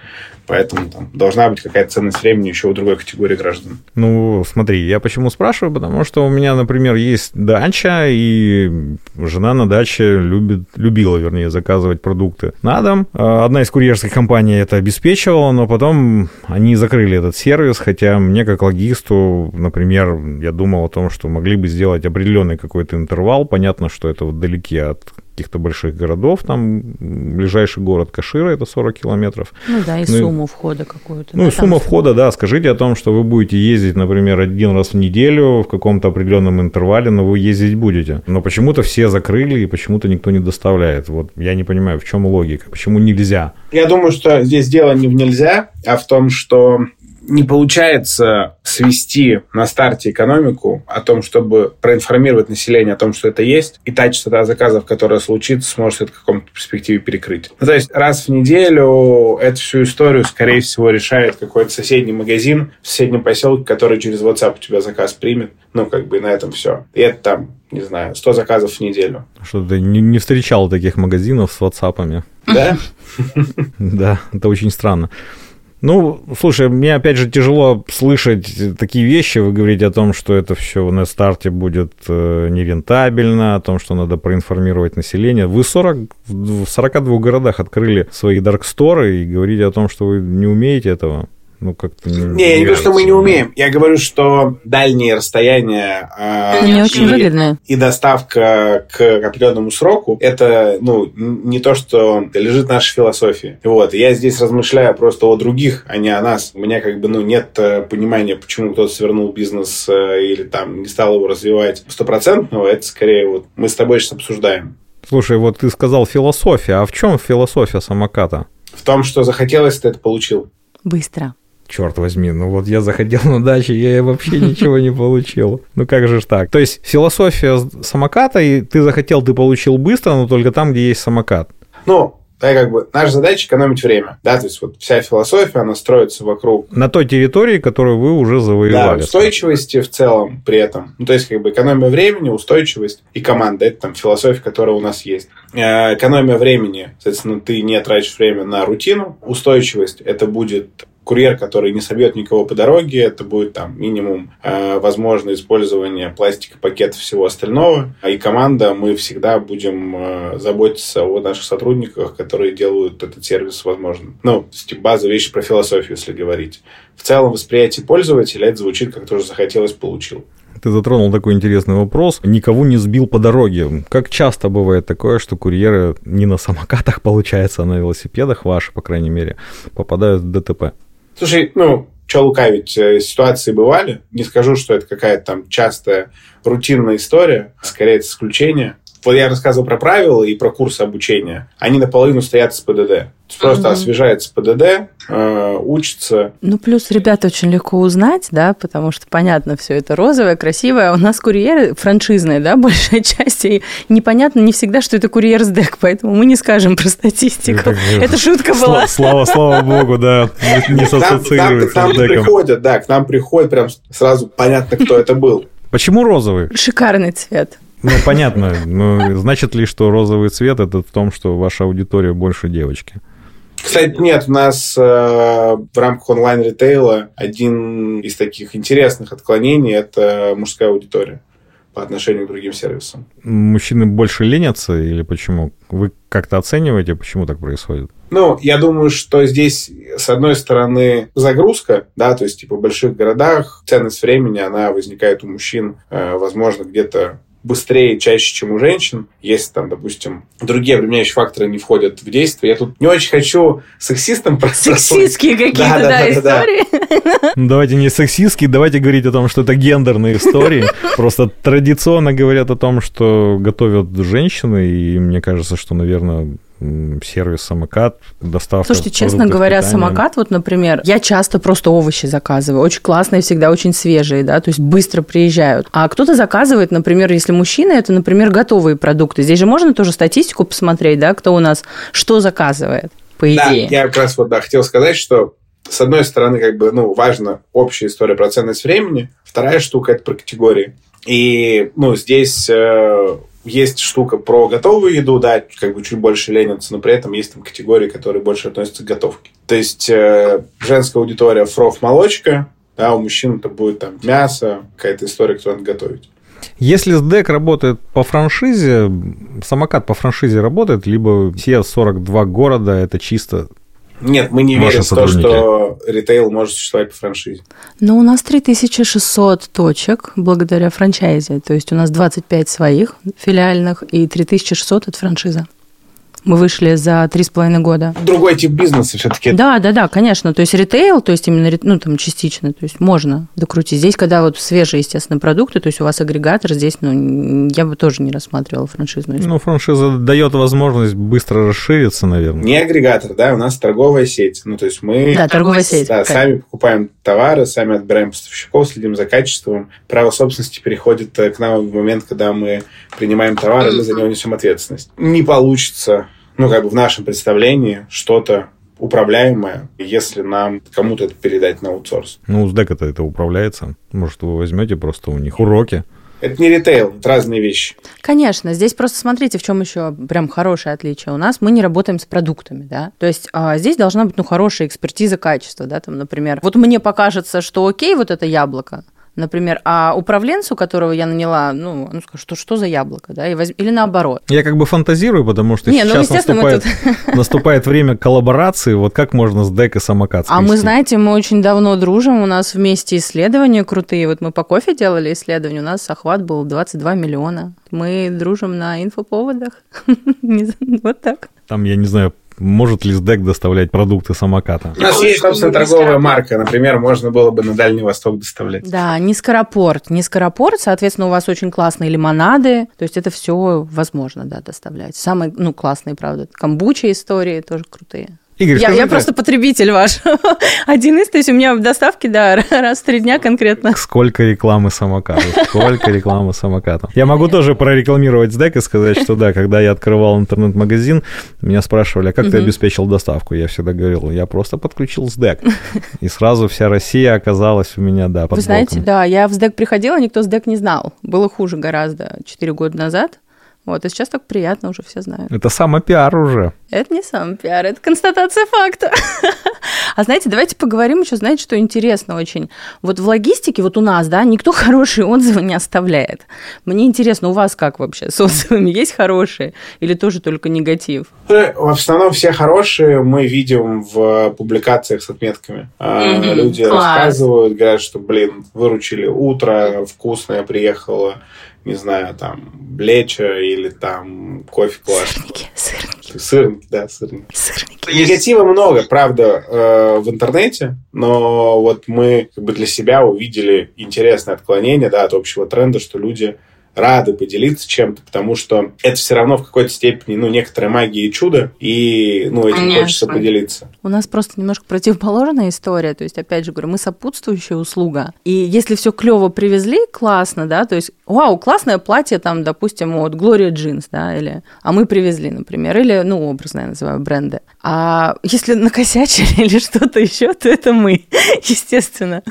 Поэтому там должна быть какая-то ценность времени еще у другой категории граждан. Ну, смотри, я почему спрашиваю, потому что у меня, например, есть дача, и жена на даче любит, любила, вернее, заказывать продукты на дом. А одна из курьерских компаний это обеспечивала, но потом они закрыли этот сервис, хотя мне, как логисту, например, я думал о том, что могли бы сделать определенный какой-то интервал. Понятно, что это вдалеке от каких-то больших городов, там ближайший город Кашира, это 40 километров. Ну да, и ну, сумму входа какую-то. Ну, да, сумма входа, да, скажите о том, что вы будете ездить, например, один раз в неделю в каком-то определенном интервале, но вы ездить будете. Но почему-то все закрыли, и почему-то никто не доставляет. Вот я не понимаю, в чем логика, почему нельзя? Я думаю, что здесь дело не в нельзя, а в том, что не получается свести на старте экономику о том, чтобы проинформировать население о том, что это есть, и та частота заказов, которая случится, сможет это в каком-то перспективе перекрыть. Ну, то есть раз в неделю эту всю историю, скорее всего, решает какой-то соседний магазин в соседнем поселке, который через WhatsApp у тебя заказ примет. Ну, как бы на этом все. И это там, не знаю, 100 заказов в неделю. Что ты не, не встречал таких магазинов с WhatsApp'ами? Да? Да, это очень странно. Ну, слушай, мне опять же тяжело слышать такие вещи. Вы говорите о том, что это все на старте будет э, нерентабельно, о том, что надо проинформировать население. Вы 40, в 42 городах открыли свои дарксторы и говорите о том, что вы не умеете этого. Ну, как-то не, не я не говорю, что мы не умеем. Я говорю, что дальние расстояния э, не очень выгодные. и доставка к определенному сроку это ну, не то, что лежит в нашей философии. Вот. Я здесь размышляю просто о других, а не о нас. У меня как бы ну, нет э, понимания, почему кто-то свернул бизнес э, или там не стал его развивать стопроцентного. Это скорее вот мы с тобой сейчас обсуждаем. Слушай, вот ты сказал философия. А в чем философия самоката? В том, что захотелось, ты это получил. Быстро черт возьми, ну вот я заходил на дачу, я вообще ничего не получил. Ну как же ж так? То есть философия самоката, и ты захотел, ты получил быстро, но только там, где есть самокат. Ну, да, как бы наша задача экономить время, да, то есть вот вся философия, она строится вокруг... На той территории, которую вы уже завоевали. Да, устойчивости в целом при этом. Ну, то есть, как бы экономия времени, устойчивость и команда, это там философия, которая у нас есть. Э, экономия времени, соответственно, ты не тратишь время на рутину. Устойчивость, это будет курьер, который не собьет никого по дороге, это будет там минимум э, возможно использование пластика, пакетов, всего остального. И команда, мы всегда будем э, заботиться о наших сотрудниках, которые делают этот сервис возможным. Ну, то базовая вещь про философию, если говорить. В целом восприятие пользователя это звучит как тоже захотелось, получил. Ты затронул такой интересный вопрос. Никого не сбил по дороге. Как часто бывает такое, что курьеры не на самокатах, получается, а на велосипедах, ваши, по крайней мере, попадают в ДТП? Слушай, ну, что лукавить, э, ситуации бывали. Не скажу, что это какая-то там частая рутинная история, скорее это исключение. Вот я рассказывал про правила и про курсы обучения. Они наполовину стоят с ПДД. Просто угу. освежается ПДД, э, учится. Ну, плюс ребята очень легко узнать, да, потому что, понятно, все это розовое, красивое. У нас курьеры франшизные, да, большая часть, и непонятно не всегда, что это курьер с дек, поэтому мы не скажем про статистику. Это, это шутка была. Слава, слава богу, да, не ассоциируется с деком. К нам приходят, да, к нам приходят, прям сразу понятно, кто это был. Почему розовый? Шикарный цвет. Ну, понятно. Но значит ли, что розовый цвет это в том, что ваша аудитория больше девочки? Кстати, нет, у нас э, в рамках онлайн-ритейла один из таких интересных отклонений – это мужская аудитория по отношению к другим сервисам. Мужчины больше ленятся или почему? Вы как-то оцениваете, почему так происходит? Ну, я думаю, что здесь, с одной стороны, загрузка, да, то есть, типа, в больших городах ценность времени, она возникает у мужчин, э, возможно, где-то быстрее, чаще, чем у женщин, если там, допустим, другие обременяющие факторы не входят в действие. Я тут не очень хочу сексистом Сексистские какие-то, да, да, да, истории. Да. Ну, давайте не сексистские, давайте говорить о том, что это гендерные истории. Просто традиционно говорят о том, что готовят женщины, и мне кажется, что, наверное, сервис самокат, доставка. Слушайте, честно говоря, питания. самокат, вот, например, я часто просто овощи заказываю. Очень классные, всегда очень свежие, да, то есть быстро приезжают. А кто-то заказывает, например, если мужчина, это, например, готовые продукты. Здесь же можно тоже статистику посмотреть, да, кто у нас что заказывает, по идее. Да, я как раз вот, да, хотел сказать, что с одной стороны, как бы, ну, важна общая история про ценность времени, вторая штука – это про категории. И, ну, здесь э, есть штука про готовую еду, да, как бы чуть больше ленятся, но при этом есть там категории, которые больше относятся к готовке. То есть э, женская аудитория фров молочка, да, у мужчин это будет там мясо, какая-то история, кто надо готовить. Если СДЭК работает по франшизе, самокат по франшизе работает, либо все 42 города это чисто нет, мы не верим в то, что ритейл может существовать по франшизе. Но у нас 3600 точек благодаря франчайзе. То есть у нас 25 своих филиальных и 3600 от франшиза. Мы вышли за три с половиной года. Другой тип бизнеса все-таки. Да, да, да, конечно. То есть ритейл, то есть именно, ну, там, частично, то есть можно докрутить. Здесь, когда вот свежие, естественно, продукты, то есть у вас агрегатор, здесь, ну, я бы тоже не рассматривала франшизную Ну, франшиза дает возможность быстро расшириться, наверное. Не агрегатор, да, у нас торговая сеть. Ну, то есть мы... Да, торговая сеть. Да, сами покупаем товары, сами отбираем поставщиков, следим за качеством. Право собственности переходит э, к нам в момент, когда мы принимаем товары, мы за него несем ответственность. Не получится, ну, как бы в нашем представлении, что-то управляемое, если нам кому-то это передать на аутсорс. Ну, у СДЭК-то это управляется. Может, вы возьмете просто у них уроки. Это не ритейл, это разные вещи. Конечно, здесь просто смотрите, в чем еще прям хорошее отличие. У нас мы не работаем с продуктами, да. То есть а, здесь должна быть ну хорошая экспертиза качества, да, там, например. Вот мне покажется, что окей, вот это яблоко, например, а управленцу, которого я наняла, ну, он скажет, что, что за яблоко, да, и возьм... или наоборот. Я как бы фантазирую, потому что Не, ну, сейчас мы наступает, тут- наступает время коллаборации, вот как можно с ДЭК и самокат А мы, знаете, мы очень давно дружим, у нас вместе исследования крутые. Вот мы по кофе делали исследования, у нас охват был 22 миллиона. Мы дружим на инфоповодах. Вот так. Там, я не знаю, может ли СДЭК доставлять продукты самоката? У нас есть, собственно, торговая марка. Например, можно было бы на Дальний Восток доставлять. Да, не скоропорт. Не скоропорт, соответственно, у вас очень классные лимонады. То есть это все возможно, да, доставлять. Самые, ну, классные, правда. Камбуча истории тоже крутые. Игорь, Я, я просто потребитель ваш. Один из, то есть у меня в доставке, да, раз в три дня конкретно. Сколько рекламы самокатов, сколько рекламы самокатов. Я могу тоже прорекламировать СДЭК и сказать, что да, когда я открывал интернет-магазин, меня спрашивали, а как ты обеспечил доставку? Я всегда говорил, я просто подключил СДЭК. И сразу вся Россия оказалась у меня, да, под Вы знаете, да, я в СДЭК приходила, никто СДЭК не знал. Было хуже гораздо 4 года назад. Вот, и сейчас так приятно, уже все знают. Это самопиар уже. Это не сам пиар, это констатация факта. А знаете, давайте поговорим еще, знаете, что интересно очень. Вот в логистике, вот у нас, да, никто хорошие отзывы не оставляет. Мне интересно, у вас как вообще с отзывами? Есть хорошие или тоже только негатив? Э, В основном все хорошие мы видим в публикациях с отметками. А, Люди класс. рассказывают, говорят, что, блин, выручили утро, вкусное приехало, не знаю, там, блеча или там кофе класс. Сырники, сырники, Сырники, да, сырники. сырники. Негатива много, правда, э, в интернете, но вот мы как бы для себя увидели интересное отклонение да, от общего тренда, что люди рады поделиться чем-то, потому что это все равно в какой-то степени, ну, некоторая магия и чудо, и, ну, этим Конечно. хочется поделиться. У нас просто немножко противоположная история. То есть, опять же говорю, мы сопутствующая услуга. И если все клево привезли, классно, да, то есть, вау, классное платье, там, допустим, от Gloria Jeans, да, или, а мы привезли, например, или, ну, образно я называю бренды. А если накосячили или что-то еще, то это мы, естественно.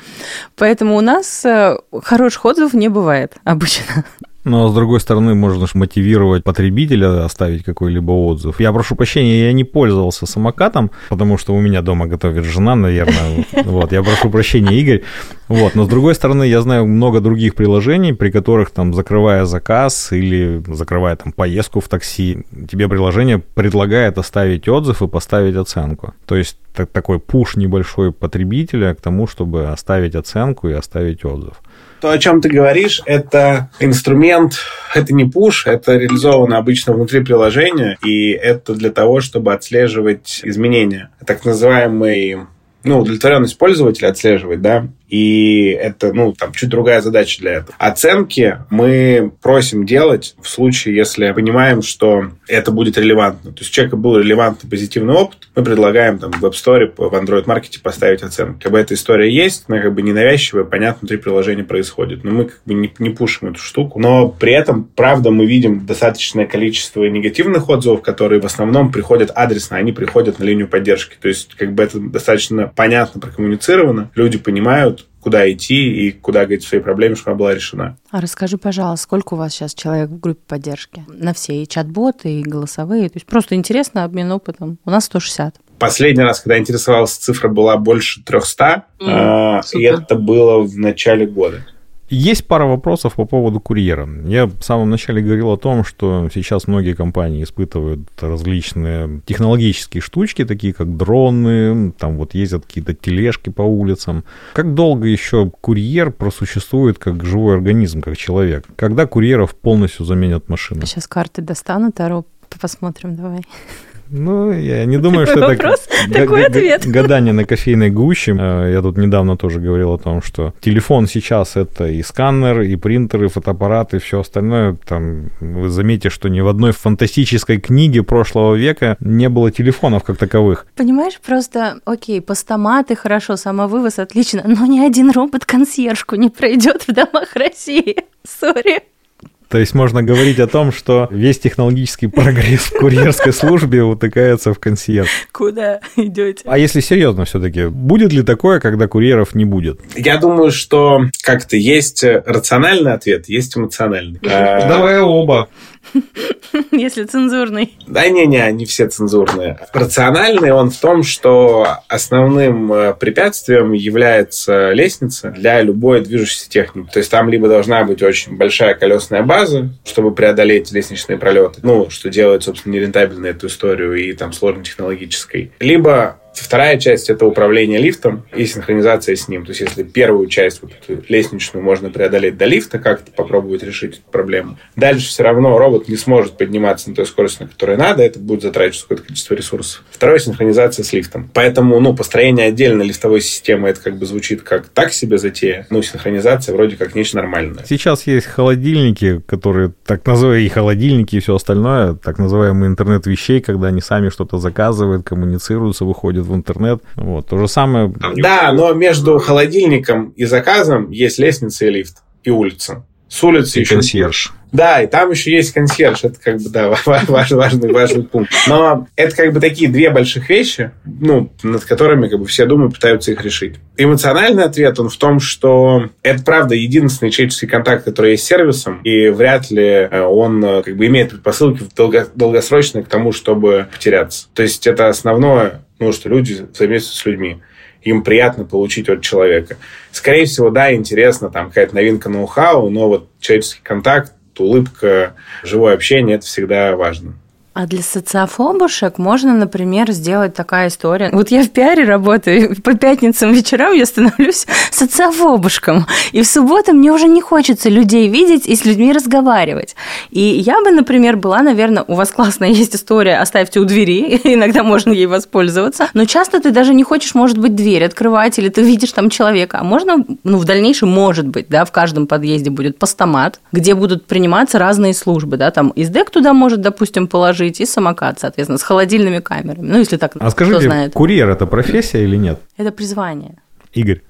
Поэтому у нас э, хороших отзывов не бывает обычно. Но, с другой стороны, можно ж мотивировать потребителя оставить какой-либо отзыв. Я прошу прощения, я не пользовался самокатом, потому что у меня дома готовит жена, наверное. Вот, я прошу прощения, Игорь. Вот, но, с другой стороны, я знаю много других приложений, при которых, там, закрывая заказ или закрывая, там, поездку в такси, тебе приложение предлагает оставить отзыв и поставить оценку. То есть, так- такой пуш небольшой потребителя к тому, чтобы оставить оценку и оставить отзыв. То, о чем ты говоришь, это инструмент, это не пуш, это реализовано обычно внутри приложения, и это для того, чтобы отслеживать изменения. Так называемый ну, удовлетворенность пользователя отслеживать, да, и это, ну, там, чуть другая задача для этого. Оценки мы просим делать в случае, если понимаем, что это будет релевантно. То есть у человека был релевантный позитивный опыт, мы предлагаем там в App Store, в Android Market поставить оценки. Как бы эта история есть, она как бы ненавязчивая, понятно, внутри приложения происходит. Но мы как бы не, не пушим эту штуку. Но при этом, правда, мы видим достаточное количество негативных отзывов, которые в основном приходят адресно, они приходят на линию поддержки. То есть как бы это достаточно понятно прокоммуницировано, люди понимают, куда идти и куда говорить свои проблемы, чтобы она была решена. А расскажи, пожалуйста, сколько у вас сейчас человек в группе поддержки? На все, и чат-боты, и голосовые. То есть просто интересно обмен опытом. У нас 160. Последний раз, когда интересовался, цифра была больше 300, Мгм, а, и это было в начале года. Есть пара вопросов по поводу курьера. Я в самом начале говорил о том, что сейчас многие компании испытывают различные технологические штучки, такие как дроны, там вот ездят какие-то тележки по улицам. Как долго еще курьер просуществует как живой организм, как человек? Когда курьеров полностью заменят машины? Сейчас карты достану, Таро Посмотрим, давай. Ну, я не думаю, что это такой ответ. гадание на кофейной гуще. Э, я тут недавно тоже говорил о том, что телефон сейчас это и сканер, и принтер, и фотоаппарат, и все остальное. Там вы заметите, что ни в одной фантастической книге прошлого века не было телефонов как таковых. Понимаешь, просто, окей, постаматы хорошо, самовывоз отлично, но ни один робот консьержку не пройдет в домах России. Сори. То есть можно говорить о том, что весь технологический прогресс в курьерской службе утыкается в консьерж. Куда идете? А если серьезно все-таки, будет ли такое, когда курьеров не будет? Я думаю, что как-то есть рациональный ответ, есть эмоциональный. Давай оба. Если цензурный. Да не-не, они все цензурные. Рациональный он в том, что основным э, препятствием является лестница для любой движущейся техники. То есть там либо должна быть очень большая колесная база, чтобы преодолеть лестничные пролеты, ну, что делает, собственно, нерентабельно эту историю и там сложно технологической. Либо Вторая часть – это управление лифтом и синхронизация с ним. То есть, если первую часть, вот эту лестничную, можно преодолеть до лифта, как-то попробовать решить эту проблему. Дальше все равно робот не сможет подниматься на той скорости, на которой надо, это будет затрачивать какое-то количество ресурсов. Второе – синхронизация с лифтом. Поэтому, ну, построение отдельно лифтовой системы, это как бы звучит как так себе затея, ну, синхронизация вроде как нечто нормальное. Сейчас есть холодильники, которые, так называемые холодильники и все остальное, так называемый интернет вещей, когда они сами что-то заказывают, коммуницируются, выходят выходит в интернет. Вот. То же самое... Да, но между холодильником и заказом есть лестница и лифт, и улица. С улицы и еще... консьерж. Да, и там еще есть консьерж. Это как бы, да, важный, важный, важный пункт. Но это как бы такие две больших вещи, ну, над которыми как бы все думают, пытаются их решить. Эмоциональный ответ, он в том, что это, правда, единственный человеческий контакт, который есть с сервисом, и вряд ли э, он э, как бы имеет предпосылки долго, долгосрочные к тому, чтобы потеряться. То есть это основное, ну, что люди взаимодействуют с людьми им приятно получить от человека. Скорее всего, да, интересно, там какая-то новинка ноу-хау, но вот человеческий контакт, улыбка, живое общение – это всегда важно. А для социофобушек можно, например, сделать такая история. Вот я в пиаре работаю, по пятницам вечерам я становлюсь социофобушком. И в субботу мне уже не хочется людей видеть и с людьми разговаривать. И я бы, например, была, наверное, у вас классная есть история, оставьте у двери, иногда можно ей воспользоваться. Но часто ты даже не хочешь, может быть, дверь открывать, или ты видишь там человека. А можно, ну, в дальнейшем, может быть, да, в каждом подъезде будет постамат, где будут приниматься разные службы, да, там издек туда может, допустим, положить, жить, и самокат, соответственно, с холодильными камерами. Ну, если так, а скажите, кто знает. курьер – это профессия или нет? Это призвание. Игорь.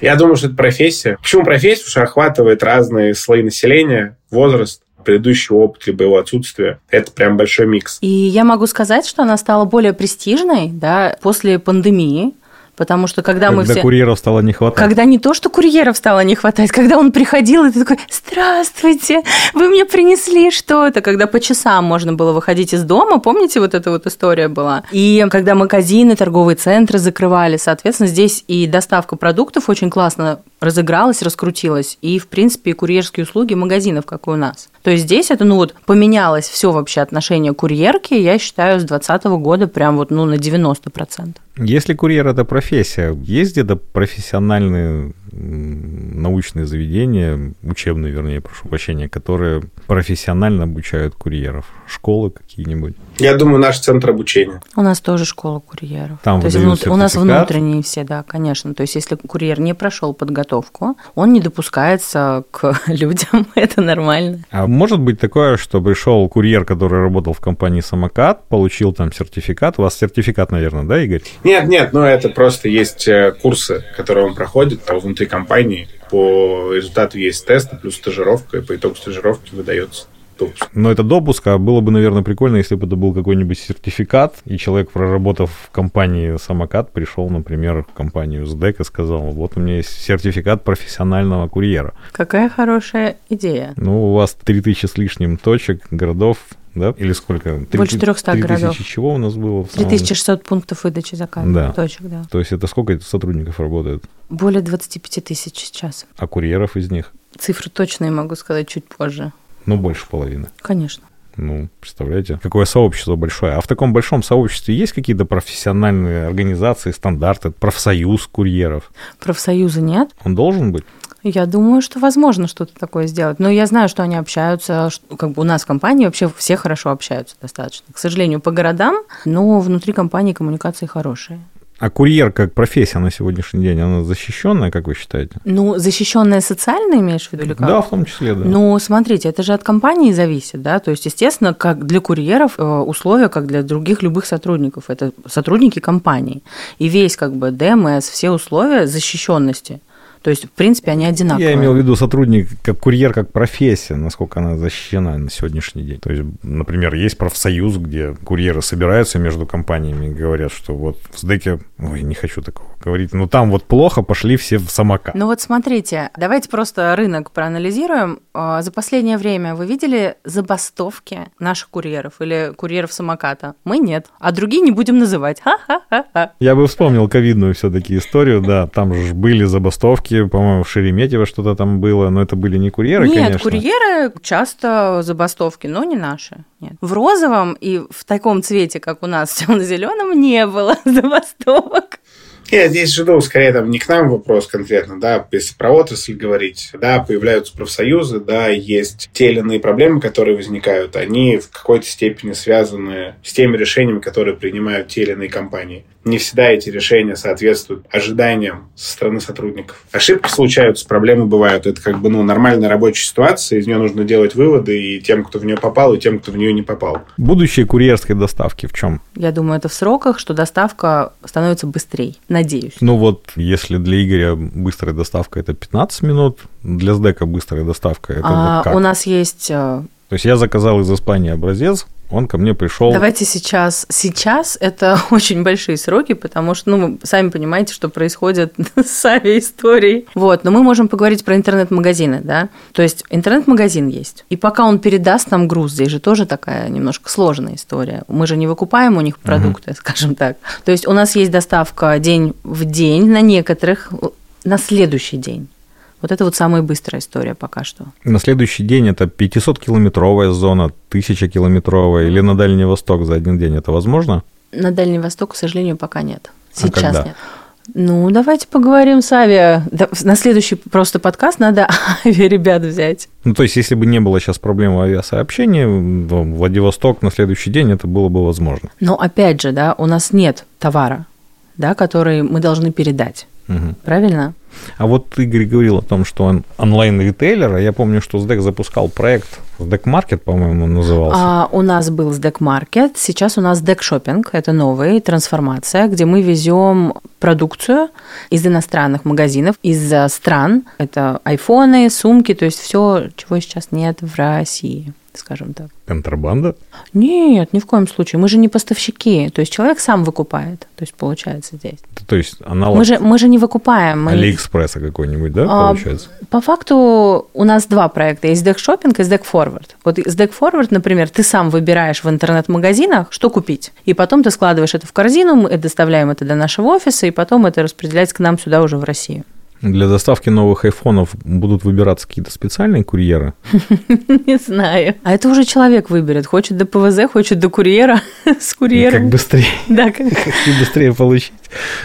Я думаю, что это профессия. Почему профессия? Потому что охватывает разные слои населения, возраст, предыдущий опыт, либо его отсутствие. Это прям большой микс. И я могу сказать, что она стала более престижной да, после пандемии, Потому что когда, когда мы все... курьеров стало не хватать. Когда не то, что курьеров стало не хватать, когда он приходил, и ты такой, здравствуйте, вы мне принесли что-то. Когда по часам можно было выходить из дома, помните, вот эта вот история была? И когда магазины, торговые центры закрывали, соответственно, здесь и доставка продуктов очень классно разыгралась, раскрутилась. И, в принципе, и курьерские услуги магазинов, как и у нас. То есть здесь это, ну вот, поменялось все вообще отношение курьерки, я считаю, с 2020 года прям вот, ну, на 90%. Если курьер – это профессия, есть где-то профессиональные научные заведения, учебные, вернее, прошу прощения, которые профессионально обучают курьеров? Школы какие-нибудь? Я думаю, наш центр обучения. У нас тоже школа курьеров. Там То есть внут... у нас внутренние все, да, конечно. То есть если курьер не прошел подготовку, он не допускается к людям, это нормально. А может быть такое, что пришел курьер, который работал в компании «Самокат», получил там сертификат. У вас сертификат, наверное, да, Игорь? Нет, нет, ну это просто есть э, курсы, которые он проходит там, внутри компании. По результату есть тесты плюс стажировка, и по итогу стажировки выдается допуск. Но это допуск, а было бы, наверное, прикольно, если бы это был какой-нибудь сертификат, и человек, проработав в компании «Самокат», пришел, например, в компанию СДЭК и сказал, вот у меня есть сертификат профессионального курьера. Какая хорошая идея. Ну, у вас 3000 с лишним точек, городов, да? Или сколько? 3, Больше 300 3 городов. чего у нас было? 3600 пунктов выдачи заказа. Да. Точек, да. То есть это сколько сотрудников работает? Более 25 тысяч сейчас. А курьеров из них? Цифру точно я могу сказать чуть позже. Ну, больше половины. Конечно. Ну, представляете, какое сообщество большое. А в таком большом сообществе есть какие-то профессиональные организации, стандарты, профсоюз курьеров? Профсоюза нет. Он должен быть? Я думаю, что возможно что-то такое сделать. Но я знаю, что они общаются, что, как бы у нас в компании вообще все хорошо общаются достаточно. К сожалению, по городам, но внутри компании коммуникации хорошие. А курьер как профессия на сегодняшний день, она защищенная, как вы считаете? Ну, защищенная социально, имеешь в виду, или как? Да, в том числе, да. Ну, смотрите, это же от компании зависит, да, то есть, естественно, как для курьеров э, условия, как для других любых сотрудников, это сотрудники компании. И весь как бы ДМС, все условия защищенности – то есть, в принципе, они одинаковые. Я имел в виду сотрудник, как курьер, как профессия, насколько она защищена на сегодняшний день. То есть, например, есть профсоюз, где курьеры собираются между компаниями и говорят, что вот в СДЭКе, ой, не хочу такого говорить, ну там вот плохо, пошли все в самокат. Ну вот смотрите, давайте просто рынок проанализируем. А, за последнее время вы видели забастовки наших курьеров или курьеров самоката? Мы нет, а другие не будем называть. Ха-ха-ха. Я бы вспомнил ковидную все-таки историю, да, там же были забастовки, по-моему, в Шереметьево что-то там было, но это были не курьеры, нет, конечно. Нет, курьеры часто забастовки, но не наши. Нет. В розовом и в таком цвете, как у нас, темно-зеленом, не было забастовок. Я здесь жду, скорее, там, не к нам вопрос конкретно, да, если про отрасль говорить, да, появляются профсоюзы, да, есть те или иные проблемы, которые возникают, они в какой-то степени связаны с теми решениями, которые принимают те или иные компании не всегда эти решения соответствуют ожиданиям со стороны сотрудников. Ошибки случаются, проблемы бывают. Это как бы ну, нормальная рабочая ситуация, из нее нужно делать выводы и тем, кто в нее попал, и тем, кто в нее не попал. Будущее курьерской доставки в чем? Я думаю, это в сроках, что доставка становится быстрее. Надеюсь. Ну вот, если для Игоря быстрая доставка это 15 минут, для СДЭКа быстрая доставка это а, вот как? У нас есть э, то есть я заказал из Испании образец, он ко мне пришел. Давайте сейчас. Сейчас это очень большие сроки, потому что, ну, вы сами понимаете, что происходит с авиаисторией. Вот, но мы можем поговорить про интернет-магазины, да. То есть интернет-магазин есть. И пока он передаст нам груз, здесь же тоже такая немножко сложная история. Мы же не выкупаем у них продукты, угу. скажем так. То есть у нас есть доставка день в день на некоторых на следующий день. Вот это вот самая быстрая история пока что. На следующий день это 500-километровая зона, 1000-километровая или на Дальний Восток за один день. Это возможно? На Дальний Восток, к сожалению, пока нет. А Сейчас а нет. Ну, давайте поговорим с авиа. На следующий просто подкаст надо авиаребят взять. Ну, то есть, если бы не было сейчас проблемы авиасообщения, Владивосток на следующий день это было бы возможно. Но опять же, да, у нас нет товара, да, который мы должны передать. Угу. Правильно? А вот Игорь говорил о том, что он онлайн-ритейлер, а я помню, что СДЭК запускал проект СДЭК Маркет, по-моему, назывался. А, у нас был СДЭК Маркет, сейчас у нас СДЭК Шопинг, это новая трансформация, где мы везем продукцию из иностранных магазинов, из стран, это айфоны, сумки, то есть все, чего сейчас нет в России скажем так. Контрабанда? Нет, ни в коем случае. Мы же не поставщики. То есть человек сам выкупает. То есть получается здесь. То есть аналог... Мы же, мы же не выкупаем. Мы... Алиэкспресса какой-нибудь, да, а, получается? По факту у нас два проекта. Есть Deck Shopping и Deck Forward. Вот с Deck Forward, например, ты сам выбираешь в интернет-магазинах, что купить. И потом ты складываешь это в корзину, мы доставляем это до нашего офиса, и потом это распределяется к нам сюда уже в Россию. Для доставки новых айфонов будут выбираться какие-то специальные курьеры? Не знаю. А это уже человек выберет. Хочет до ПВЗ, хочет до курьера с курьером. Как быстрее. Да, как быстрее получить.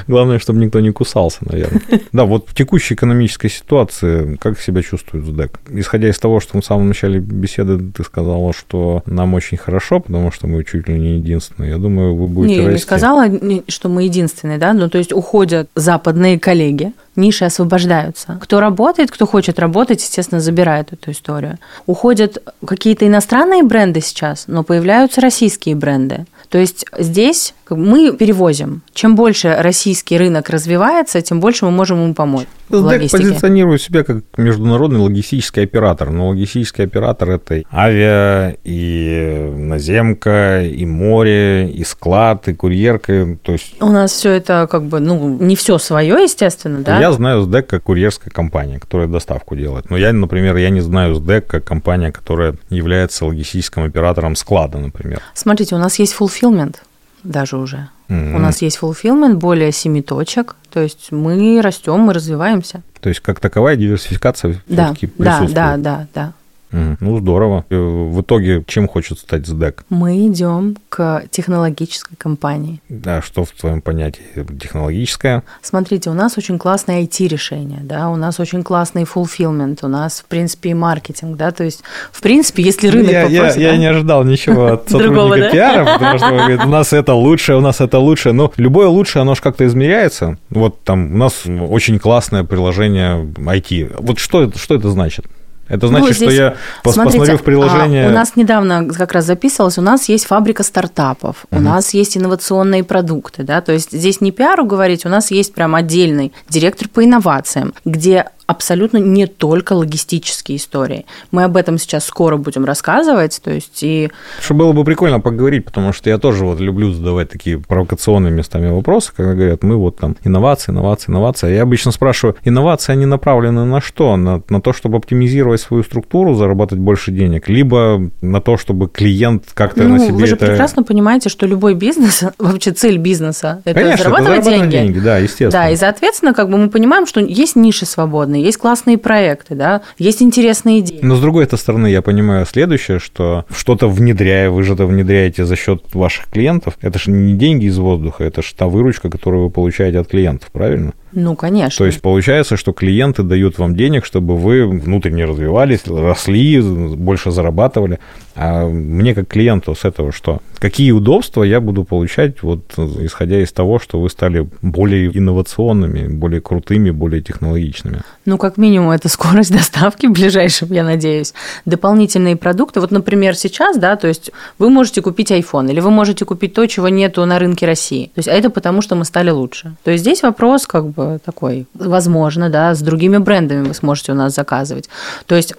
Главное, чтобы никто не кусался, наверное. Да, вот в текущей экономической ситуации как себя чувствует СДЭК? Исходя из того, что в самом начале беседы ты сказала, что нам очень хорошо, потому что мы чуть ли не единственные. Я думаю, вы будете не, расти. Не сказала, что мы единственные, да, ну то есть уходят западные коллеги, ниши освобождаются. Кто работает, кто хочет работать, естественно, забирает эту историю. Уходят какие-то иностранные бренды сейчас, но появляются российские бренды. То есть здесь мы перевозим. Чем больше российский рынок развивается, тем больше мы можем ему помочь. СДЭК позиционирует себя как международный логистический оператор. Но логистический оператор – это авиа, и наземка, и море, и склад, и курьерка. То есть... У нас все это как бы, ну, не все свое, естественно, да? Я знаю СДЭК как курьерская компания, которая доставку делает. Но я, например, я не знаю СДЭК как компания, которая является логистическим оператором склада, например. Смотрите, у нас есть fulfillment даже уже. Mm-hmm. У нас есть fulfillment более семи точек, то есть мы растем, мы развиваемся. То есть как таковая диверсификация да, все-таки присутствует. Да, да, да, да. Ну, здорово. В итоге чем хочет стать СДЭК? Мы идем к технологической компании. Да, что в твоем понятии технологическая? Смотрите, у нас очень классное IT-решение, да, у нас очень классный fulfillment, у нас, в принципе, и маркетинг, да, то есть, в принципе, если рынок я, попросит... Я, я не ожидал ничего от сотрудника пиара, потому что говорит, у нас это лучше, у нас это лучше. Но любое лучше, оно же как-то измеряется. Вот там у нас очень классное приложение IT. Вот что, что это значит? Это значит, ну, здесь, что я смотрите, посмотрю в приложение. А, у нас недавно как раз записывалось, у нас есть фабрика стартапов, угу. у нас есть инновационные продукты, да, то есть здесь не пиару говорить, у нас есть прям отдельный директор по инновациям, где абсолютно не только логистические истории. Мы об этом сейчас скоро будем рассказывать, то есть и... Что было бы прикольно поговорить, потому что я тоже вот люблю задавать такие провокационные местами вопросы, когда говорят, мы вот там инновации, инновации, инновации. Я обычно спрашиваю, инновации, они направлены на что? На, на то, чтобы оптимизировать свою структуру, заработать больше денег, либо на то, чтобы клиент как-то ну, на себе вы же это... прекрасно понимаете, что любой бизнес, вообще цель бизнеса, это Конечно, зарабатывать это деньги. деньги. Да, естественно. Да, и, соответственно, как бы мы понимаем, что есть ниши свободные, есть классные проекты, да, есть интересные идеи. Но с другой стороны, я понимаю следующее, что что-то внедряя, вы же это внедряете за счет ваших клиентов, это же не деньги из воздуха, это же та выручка, которую вы получаете от клиентов, правильно? Ну, конечно. То есть получается, что клиенты дают вам денег, чтобы вы внутренне развивались, росли, больше зарабатывали. А мне как клиенту с этого что? Какие удобства я буду получать, вот исходя из того, что вы стали более инновационными, более крутыми, более технологичными? Ну, как минимум, это скорость доставки в ближайшем, я надеюсь. Дополнительные продукты. Вот, например, сейчас, да, то есть вы можете купить iPhone, или вы можете купить то, чего нету на рынке России. То есть а это потому, что мы стали лучше. То есть здесь вопрос как бы бы такой, возможно, да, с другими брендами вы сможете у нас заказывать. То есть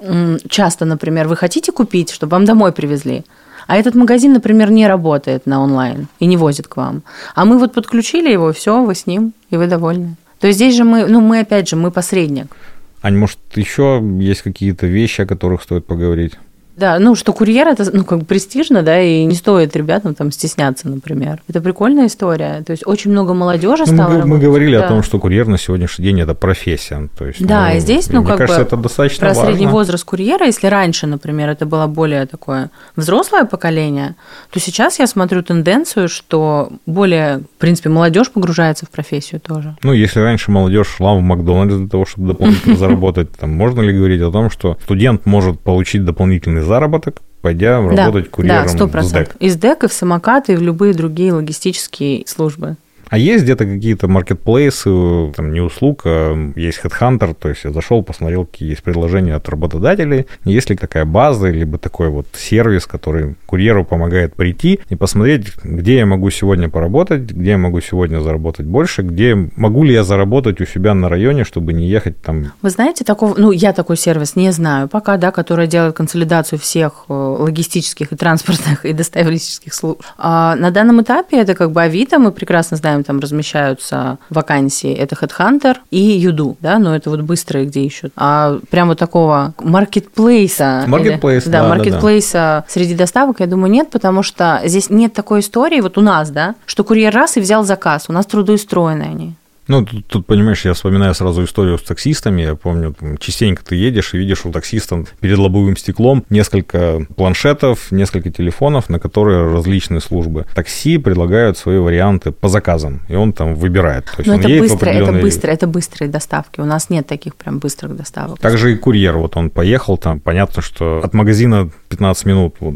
часто, например, вы хотите купить, чтобы вам домой привезли, а этот магазин, например, не работает на онлайн и не возит к вам. А мы вот подключили его, все, вы с ним, и вы довольны. То есть здесь же мы, ну, мы опять же, мы посредник. Ань, может, еще есть какие-то вещи, о которых стоит поговорить? Да, ну что курьер это ну как бы престижно, да, и не стоит ребятам там стесняться, например. Это прикольная история. То есть очень много молодежи ну, стало. Мы, мы говорили да. о том, что курьер на сегодняшний день это профессия. То есть, да, ну, и здесь, ну мне как кажется, бы это достаточно про важно. средний возраст курьера, если раньше, например, это было более такое взрослое поколение, то сейчас я смотрю тенденцию, что более, в принципе, молодежь погружается в профессию тоже. Ну, если раньше молодежь шла в Макдональдс для того, чтобы дополнительно заработать, там можно ли говорить о том, что студент может получить дополнительный заработок, пойдя да, работать курьером да, 100%. в ДЭК. Из ДЭК и в самокаты, и в любые другие логистические службы. А есть где-то какие-то маркетплейсы, там не услуг, а есть HeadHunter, то есть я зашел, посмотрел, какие есть предложения от работодателей, есть ли такая база, либо такой вот сервис, который курьеру помогает прийти и посмотреть, где я могу сегодня поработать, где я могу сегодня заработать больше, где могу ли я заработать у себя на районе, чтобы не ехать там. Вы знаете, такого, ну, я такой сервис не знаю пока, да, который делает консолидацию всех э, логистических и транспортных и доставительских служб. А на данном этапе это как бы Авито, мы прекрасно знаем, там размещаются вакансии, это Headhunter и Юду, да, но это вот быстрые, где ищут. А прямо такого маркетплейса. Маркетплейс, да, маркетплейса да, да. среди доставок, я думаю, нет, потому что здесь нет такой истории, вот у нас, да, что курьер раз и взял заказ, у нас трудоустроены они. Ну, тут, тут, понимаешь, я вспоминаю сразу историю с таксистами. Я помню, там, частенько ты едешь и видишь у таксиста перед лобовым стеклом несколько планшетов, несколько телефонов, на которые различные службы. Такси предлагают свои варианты по заказам, и он там выбирает. То есть Но это быстро, определенный... это быстро, это быстрые доставки. У нас нет таких прям быстрых доставок. Также и курьер, вот он поехал там, понятно, что от магазина 15 минут вот,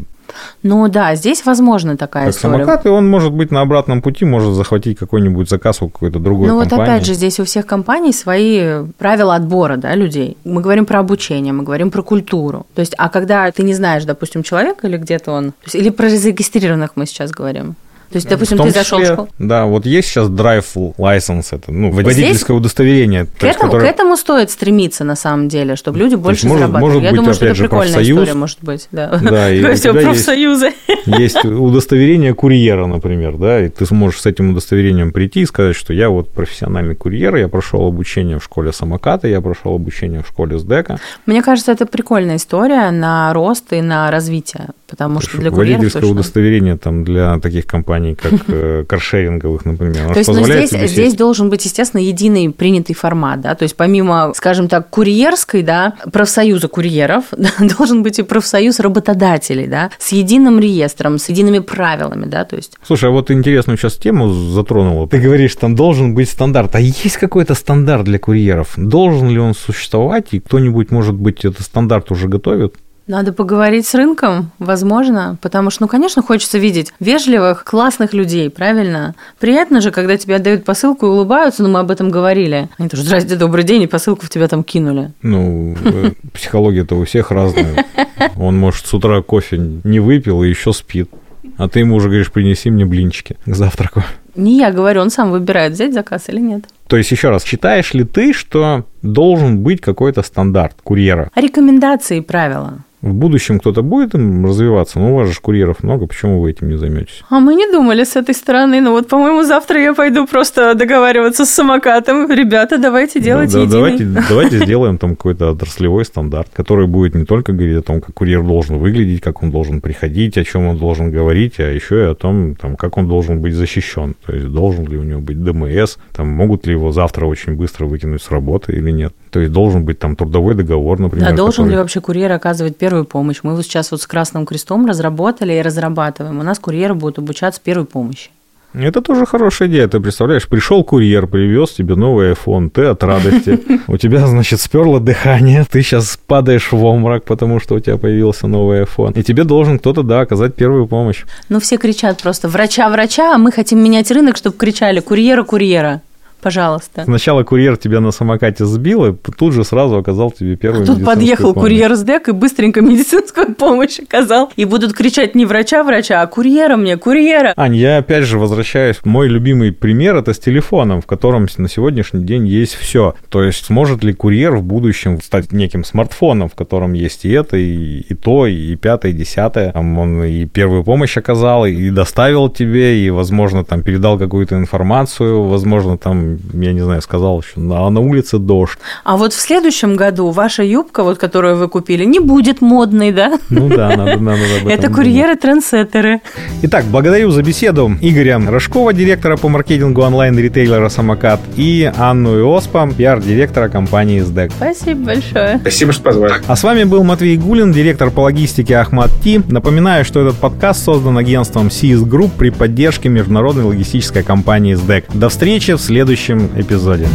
ну да, здесь возможно такая как история. самокат, и он может быть на обратном пути, может захватить какой-нибудь заказ у какой-то другой ну, компании. Ну вот опять же, здесь у всех компаний свои правила отбора да, людей. Мы говорим про обучение, мы говорим про культуру. То есть, а когда ты не знаешь, допустим, человека или где-то он, есть, или про зарегистрированных мы сейчас говорим, то есть, допустим, ты зашел в школу. Да, вот есть сейчас drive license, это ну, водительское Здесь удостоверение. К, этому, которое... к этому стоит стремиться, на самом деле, чтобы люди больше может, зарабатывали. Может Я быть, думаю, что это же, прикольная профсоюз. история, может быть. Да, да и все профсоюзы. Есть, есть удостоверение курьера, например, да, и ты сможешь с этим удостоверением прийти и сказать, что я вот профессиональный курьер, я прошел обучение в школе самоката, я прошел обучение в школе СДЭКа. Мне кажется, это прикольная история на рост и на развитие, потому что для курьеров Водительское точно... удостоверение там для таких компаний, компаний, как э, каршеринговых, например. То есть ну, здесь, здесь должен быть, естественно, единый принятый формат, да, то есть помимо, скажем так, курьерской, да, профсоюза курьеров, да, должен быть и профсоюз работодателей, да, с единым реестром, с едиными правилами, да, то есть. Слушай, а вот интересную сейчас тему затронула. Ты говоришь, там должен быть стандарт. А есть какой-то стандарт для курьеров? Должен ли он существовать? И кто-нибудь, может быть, этот стандарт уже готовит? Надо поговорить с рынком, возможно, потому что, ну, конечно, хочется видеть вежливых, классных людей, правильно? Приятно же, когда тебе отдают посылку и улыбаются, но мы об этом говорили. Они тоже, здрасте, добрый день, и посылку в тебя там кинули. Ну, э, психология-то у всех разная. Он, может, с утра кофе не выпил и еще спит. А ты ему уже говоришь, принеси мне блинчики к завтраку. Не я говорю, он сам выбирает, взять заказ или нет. То есть, еще раз, считаешь ли ты, что должен быть какой-то стандарт курьера? Рекомендации и правила в будущем кто-то будет им развиваться, ну, у вас же курьеров много, почему вы этим не займетесь? А мы не думали с этой стороны, ну вот, по-моему, завтра я пойду просто договариваться с самокатом. Ребята, давайте делать да, да, давайте, давайте сделаем там какой-то отраслевой стандарт, который будет не только говорить о том, как курьер должен выглядеть, как он должен приходить, о чем он должен говорить, а еще и о том, там, как он должен быть защищен. То есть должен ли у него быть ДМС, там, могут ли его завтра очень быстро выкинуть с работы или нет. То есть должен быть там трудовой договор, например. Да, должен который... ли вообще курьер оказывать первую помощь? Мы вот сейчас вот с Красным Крестом разработали и разрабатываем. У нас курьеры будут обучаться первой помощи. Это тоже хорошая идея. Ты представляешь, пришел курьер, привез тебе новый iPhone, ты от радости. У тебя, значит, сперло дыхание, ты сейчас падаешь в обморок, потому что у тебя появился новый iPhone. И тебе должен кто-то, да, оказать первую помощь. Ну, все кричат просто «врача-врача», а мы хотим менять рынок, чтобы кричали «курьера-курьера» пожалуйста. Сначала курьер тебя на самокате сбил, и тут же сразу оказал тебе первую а тут подъехал помощь. курьер с ДЭК и быстренько медицинскую помощь оказал. И будут кричать не врача-врача, а курьера мне, курьера. Ань, я опять же возвращаюсь. Мой любимый пример – это с телефоном, в котором на сегодняшний день есть все. То есть сможет ли курьер в будущем стать неким смартфоном, в котором есть и это, и, и то, и пятое, и десятое. Там он и первую помощь оказал, и доставил тебе, и, возможно, там передал какую-то информацию, возможно, там я не знаю, сказал еще, а на улице дождь. А вот в следующем году ваша юбка, вот которую вы купили, не будет модной, да? Ну да, надо, надо об этом Это курьеры-трендсеттеры. Итак, благодарю за беседу Игоря Рожкова, директора по маркетингу онлайн-ритейлера «Самокат», и Анну Иоспа, пиар-директора компании «СДЭК». Спасибо большое. Спасибо, что позвали. А с вами был Матвей Гулин, директор по логистике Ахмат Ти. Напоминаю, что этот подкаст создан агентством CS Group при поддержке международной логистической компании «СДЭК». До встречи в следующем следующем эпизоде.